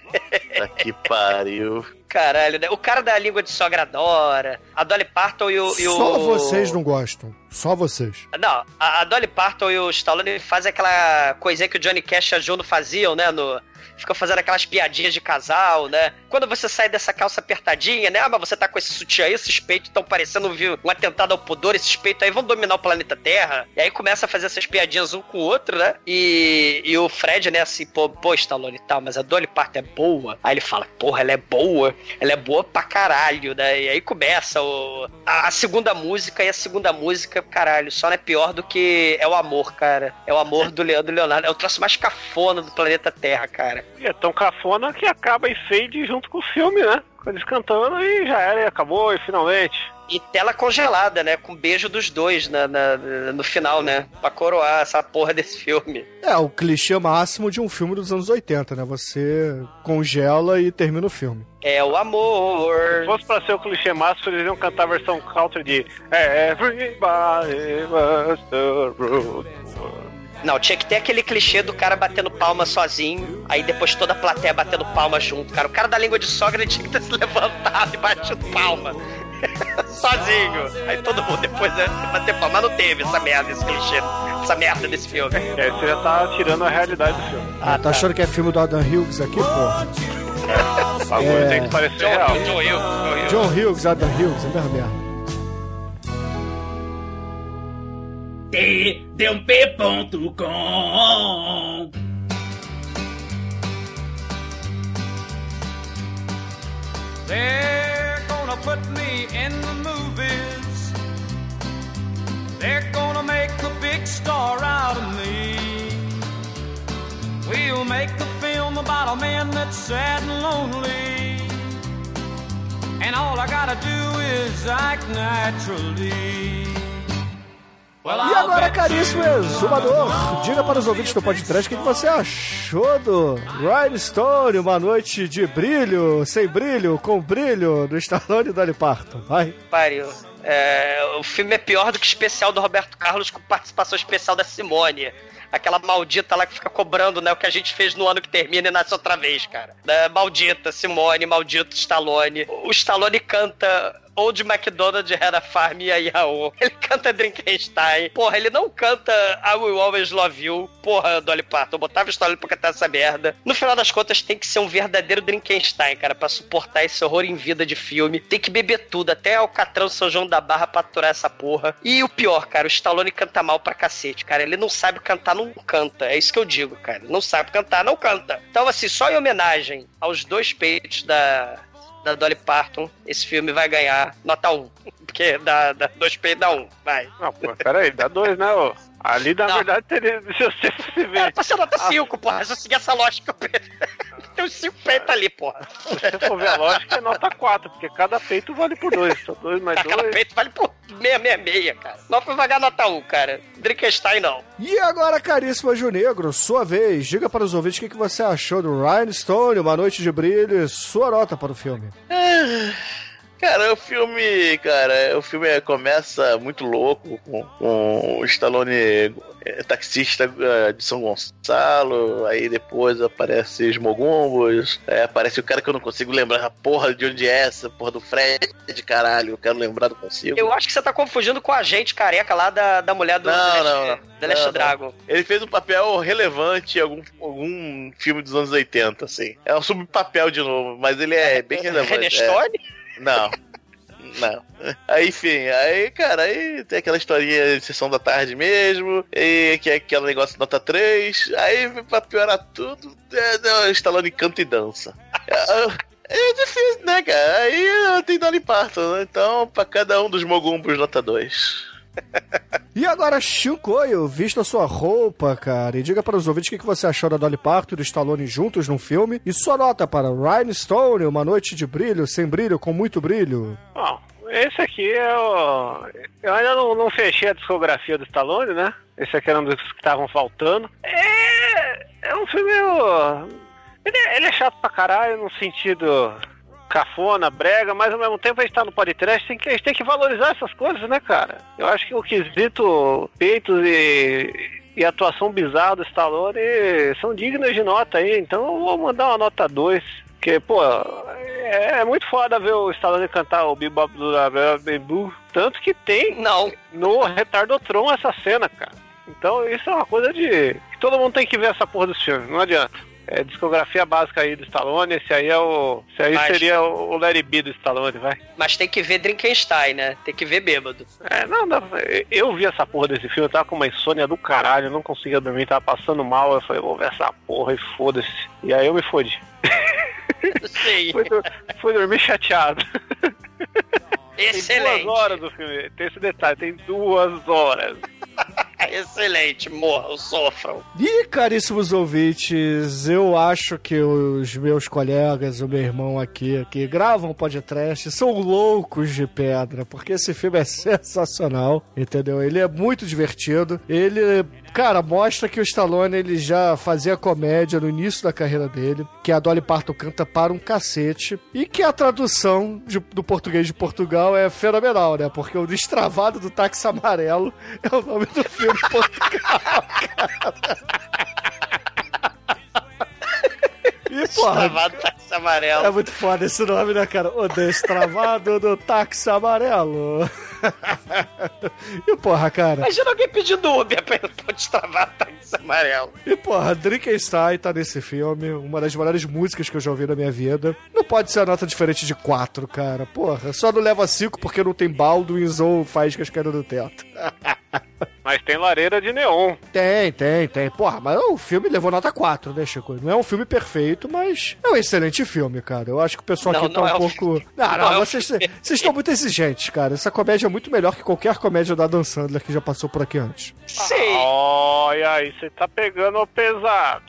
Tá que pariu. Caralho, né? O cara da língua de sogra adora. A Dolly Parton e o. e o- Só vocês não gostam. Só vocês. Não, a, a Dolly Parton e o Stallone fazem aquela coisinha que o Johnny Cash e a Juno faziam, né? No, ficam fazendo aquelas piadinhas de casal, né? Quando você sai dessa calça apertadinha, né? Ah, mas você tá com esse sutiã esses peitos estão parecendo viu, um atentado ao pudor, esses peitos aí vão dominar o planeta Terra. E aí começa a fazer essas piadinhas um com o outro, né? E, e o Fred, né, assim, pô, pô, Stallone e tal, mas a Dolly Parton é boa. Aí ele fala, porra, ela é boa, ela é boa pra caralho, né? E aí começa o, a, a segunda música, e a segunda música, caralho, só não é pior do que é o amor, cara. É o amor do Leandro Leonardo. É o troço mais cafona do planeta Terra, cara. E é tão cafona que acaba em fade junto com o filme, né? Com eles cantando e já era, e acabou, e finalmente. E tela congelada, né? Com beijo dos dois na, na- no final, né? Pra coroar essa porra desse filme. É, o clichê máximo de um filme dos anos 80, né? Você congela e termina o filme. É o amor. Se fosse pra ser o clichê máximo, eles iam cantar a versão country de Everybody the road. Não, tinha que ter aquele clichê do cara batendo palma sozinho, aí depois toda a plateia batendo palma junto, cara. O cara da língua de sogra ele tinha que ter se levantado e batido palma. (laughs) sozinho. Aí todo mundo depois né, bater palma. Mas não teve essa merda, esse clichê, essa merda desse filme. É, você já tá tirando a realidade do filme. Ah, tá achando que é filme do Adam Hughes aqui, pô? O bagulho É. tem que parecer John, real. John Hughes, Adam Hughes, é mesmo merda. td.com They're gonna put me in the movies. They're gonna make a big star out of me. We'll make a film about a man that's sad and lonely. And all I gotta do is act naturally. E agora, caríssimo exumador, diga para os ouvintes do podcast o que você achou do Rhinestone, uma noite de brilho, sem brilho, com brilho, do Stallone e do Ali Parton. Vai. Pariu. É, o filme é pior do que o especial do Roberto Carlos com participação especial da Simone. Aquela maldita lá que fica cobrando, né? O que a gente fez no ano que termina e nasce outra vez, cara. Né, maldita Simone, maldito Stallone. O Stallone canta Old McDonald era Farm e a Yahoo. (laughs) Ele canta Drinkenstein. Porra, ele não canta I Will Always Love You. Porra, Dolly Parton. Eu botava Stallone pra cantar essa merda. No final das contas, tem que ser um verdadeiro Drinkenstein, cara, pra suportar esse horror em vida de filme. Tem que beber tudo, até Alcatrão São João da Barra pra aturar essa porra. E o pior, cara, o Stallone canta mal pra cacete, cara. Ele não sabe cantar, não canta. É isso que eu digo, cara. Não sabe cantar, não canta. Então, assim, só em homenagem aos dois peitos da, da Dolly Parton, esse filme vai ganhar nota 1. Porque dá, dá dois peitos dá 1. Vai. Não, pô, peraí, dá dois, né, ô? Ali, na Não. verdade, teria. (laughs) Se você se ver. Ser nota 5, porra. Se eu seguir essa lógica, tem uns 5 peitos ali, porra. Se você for ver a lógica, é nota 4, porque cada peito vale por dois. Só dois mais Cada dois. peito vale por 666, cara. Não vai ganhar nota 1, cara. Drinkenstein não. E agora, caríssimo Anjo Negro, sua vez, diga para os ouvintes o que que você achou do Rhinestone, Uma Noite de Brilho e sua nota para o filme. Cara, o filme, cara, o filme começa muito louco com, com o Stallone é, taxista é, de São Gonçalo, aí depois aparece os Mogumbos, é, aparece o cara que eu não consigo lembrar a porra de onde é essa, porra do Fred, caralho, eu quero lembrar, não consigo. Eu acho que você tá confundindo com a gente careca lá da, da mulher do Não, The Last- não, não. The Last. Dragon. Ele fez um papel relevante em algum, algum filme dos anos 80, assim. É um subpapel de novo, mas ele é bem relevante. René é. Não. Não. Aí, enfim, aí, cara, aí tem aquela historinha de sessão da tarde mesmo, e que é aquele negócio nota 3, aí pra piorar tudo, é, não, Stallone canta e dança. É, é difícil, né, cara? Aí tenho Dolly Parton, né? Então, pra cada um dos mogumbos, nota 2. E agora, Shinkoio, vista sua roupa, cara, e diga para os ouvintes o que você achou da Dolly Parton e do Stallone juntos num filme, e sua nota para Rhinestone, Uma Noite de Brilho, Sem Brilho, Com Muito Brilho. Bom, esse aqui é o. Eu ainda não, não fechei a discografia do Stallone, né? Esse aqui era um dos que estavam faltando. É. É um filme. Ele é, ele é chato pra caralho no sentido cafona, brega, mas ao mesmo tempo a gente tá no podcast, tem que, a gente tem que valorizar essas coisas, né, cara? Eu acho que o quesito peitos e, e atuação bizarra do Stallone são dignas de nota aí, então eu vou mandar uma nota 2. Porque, pô, é, é muito foda ver o Stallone cantar o Bebop do Bebu. Tanto que tem Não. no Retardotron essa cena, cara. Então isso é uma coisa de. todo mundo tem que ver essa porra dos filmes, não adianta. É discografia básica aí do Stallone, esse aí é o. Esse aí Mas- seria o o Larry B do Stallone, vai. Mas tem que ver Drinkenstein, né? Tem que ver bêbado. É, não, não, eu vi essa porra desse filme, eu tava com uma insônia do caralho, eu não conseguia dormir, tava passando mal, eu falei, vou ver essa porra e foda-se. E aí eu me fodi. (laughs) Sim. (laughs) Fui, fui dormir chateado. Tem Excelente. duas horas o filme, tem esse detalhe, tem duas horas. Excelente. Morram, sofram. E, caríssimos ouvintes, eu acho que os meus colegas, o meu irmão aqui, que gravam podcast, são loucos de pedra, porque esse filme é (laughs) sensacional, entendeu? Ele é muito divertido. Ele, cara, mostra que o Stallone ele já fazia comédia no início da carreira dele, que a Dolly Parton canta para um cacete, e que a tradução de- do português de Portugal é fenomenal, né? Porque o Destravado do Táxi Amarelo (laughs) é o nome do filme E, porra, Travado táxi amarelo. é muito foda esse nome, né, cara? O Destravado do Táxi Amarelo. E, porra, cara. Imagina alguém pedindo Uber pra ele pode destravar táxi amarelo. E, porra, Drinkenstein tá nesse filme, uma das melhores músicas que eu já ouvi na minha vida. Não pode ser a nota diferente de 4, cara. Porra, só não leva 5 porque não tem Baldwins ou faíscas caindo do teto. (laughs) Mas tem lareira de neon. Tem, tem, tem. Porra, mas o filme levou nota 4, né, Chico? Não é um filme perfeito, mas é um excelente filme, cara. Eu acho que o pessoal Não, aqui tá não um é um pouco. filme. Não, não, Não é vocês vocês estão muito exigentes, cara. Essa comédia é muito melhor que qualquer comédia da Dan Sandler que já passou por aqui antes. Sim. Olha aí, você tá pegando pesado.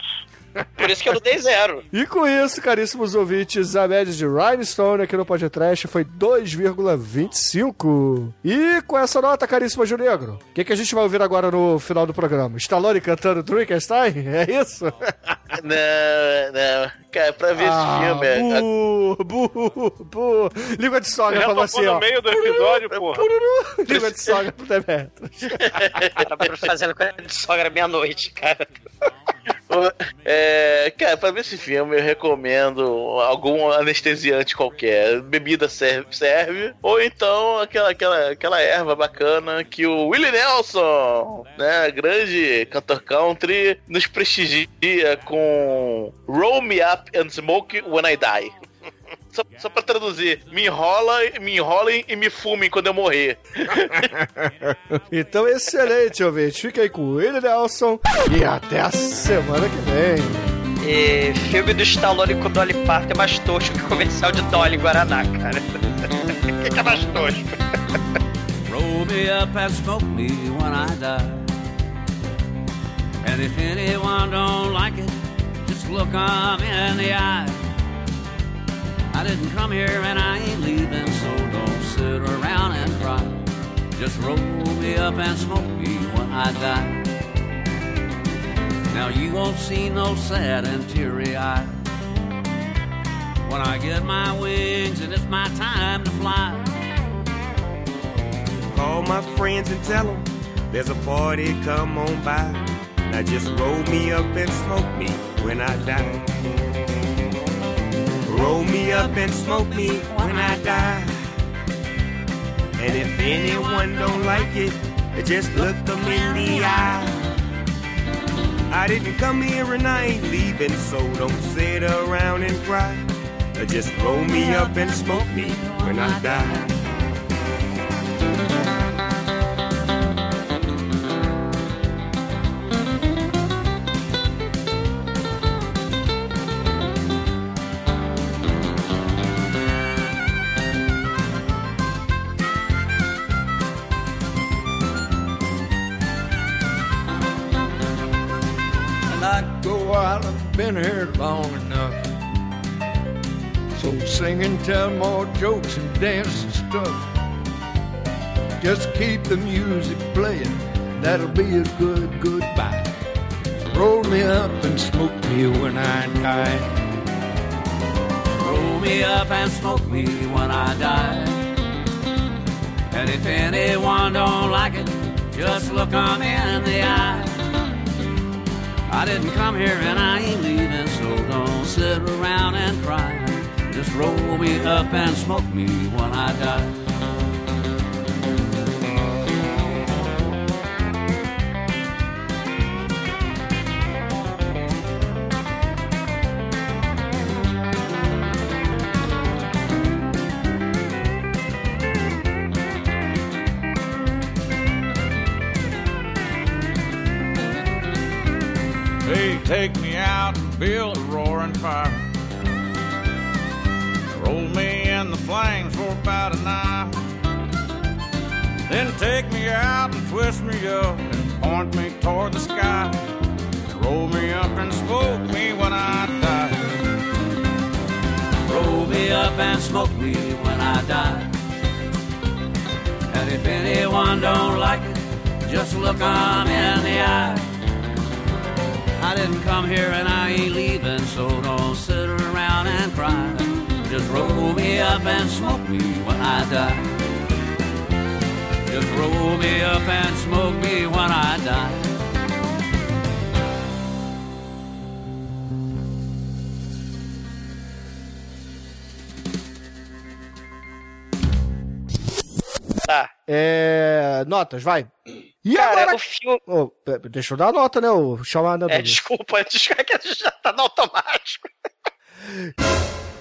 Por isso que eu não dei zero. E com isso, caríssimos ouvintes, a média de Rhinestone aqui no podcast foi 2,25. E com essa nota, caríssimo Gil Negro, o que, que a gente vai ouvir agora no final do programa? Stallone cantando Drinkenstein? É isso? (laughs) Não, não. Cara, pra ver esse filme. é- bu, bu, bu. Língua de sogra tocou você, no ó. meio do episódio, porra. Língua de sogra pro Demetrius. (laughs) Tava fazendo coisa de sogra meia-noite, cara. (laughs) É, cara, pra ver esse filme eu recomendo algum anestesiante qualquer. Bebida serve, serve ou então aquela, aquela, aquela erva bacana que o Willie Nelson, né, grande cantor country, nos prestigia com Roll Me Up and Smoke When I Die. Só, só pra traduzir, me enrola, me enrolem e me fumem quando eu morrer. (laughs) Então, excelente, ouvinte. Fica aí com o Willie Nelson e até a semana que vem. E filme do Stallone com Dolly Parton é mais tosco que comercial de Dolly em Guaraná, cara. O que, que é mais tosco? Roll me up and smoke me when I die. And if anyone don't like it, just look 'em in the eye. I didn't come here and I ain't leaving, so don't sit around and cry. Just roll me up and smoke me when I die. Now you won't see no sad and teary eye. When I get my wings and it's my time to fly. Call my friends and tell them there's a party, come on by. Now just roll me up and smoke me when I die. Roll me up and smoke me when I die. And if anyone don't like it, just look them in the eye. I didn't come here and I ain't leaving, so don't sit around and cry. Just roll me up and smoke me when I die. Been here long enough. So sing and tell more jokes and dance and stuff. Just keep the music playing, that'll be a good goodbye. Roll me up and smoke me when I die. Roll me up and smoke me when I die. And if anyone don't like it, just look 'em in the eye. I didn't come here and I ain't leaving, so don't sit around and cry. Just roll me up and smoke me when I die. Build a roaring fire. Roll me in the flames for about an hour. Then take me out and twist me up and point me toward the sky. Roll me up and smoke me when I die. Roll me up and smoke me when I die. And if anyone don't like it, just look 'em in the eye. Didn't come here and I ain't leaving, so don't sit around and cry. Just roll me up and smoke me when I die. Just roll me up and smoke me when I die. É. Notas, vai. E Cara, agora. o filme. Pe- deixa eu dar a nota, né? O chamado. É, desculpa, desculpa (laughs) que já tá no automático. (laughs)